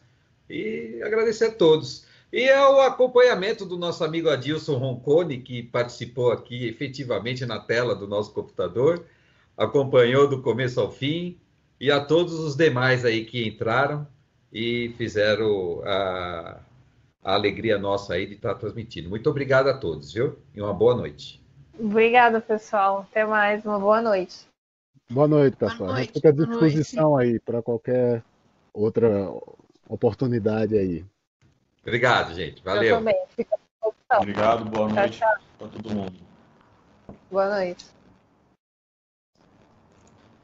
E agradecer a todos. E é o acompanhamento do nosso amigo Adilson Roncone, que participou aqui efetivamente na tela do nosso computador, acompanhou do começo ao fim, e a todos os demais aí que entraram e fizeram a, a alegria nossa aí de estar transmitindo. Muito obrigado a todos, viu? E uma boa noite. Obrigada, pessoal. Até mais. Uma boa noite. Boa noite, pessoal. Boa noite, a gente fica à disposição aí para qualquer outra oportunidade aí. Obrigado, gente. Valeu. Eu também. Fica Obrigado, boa noite para todo mundo. Boa noite.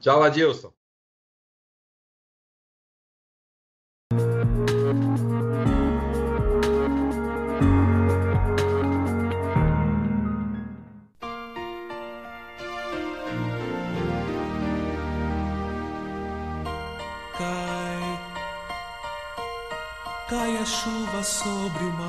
Tchau, Adilson. Chuva sobre o mar.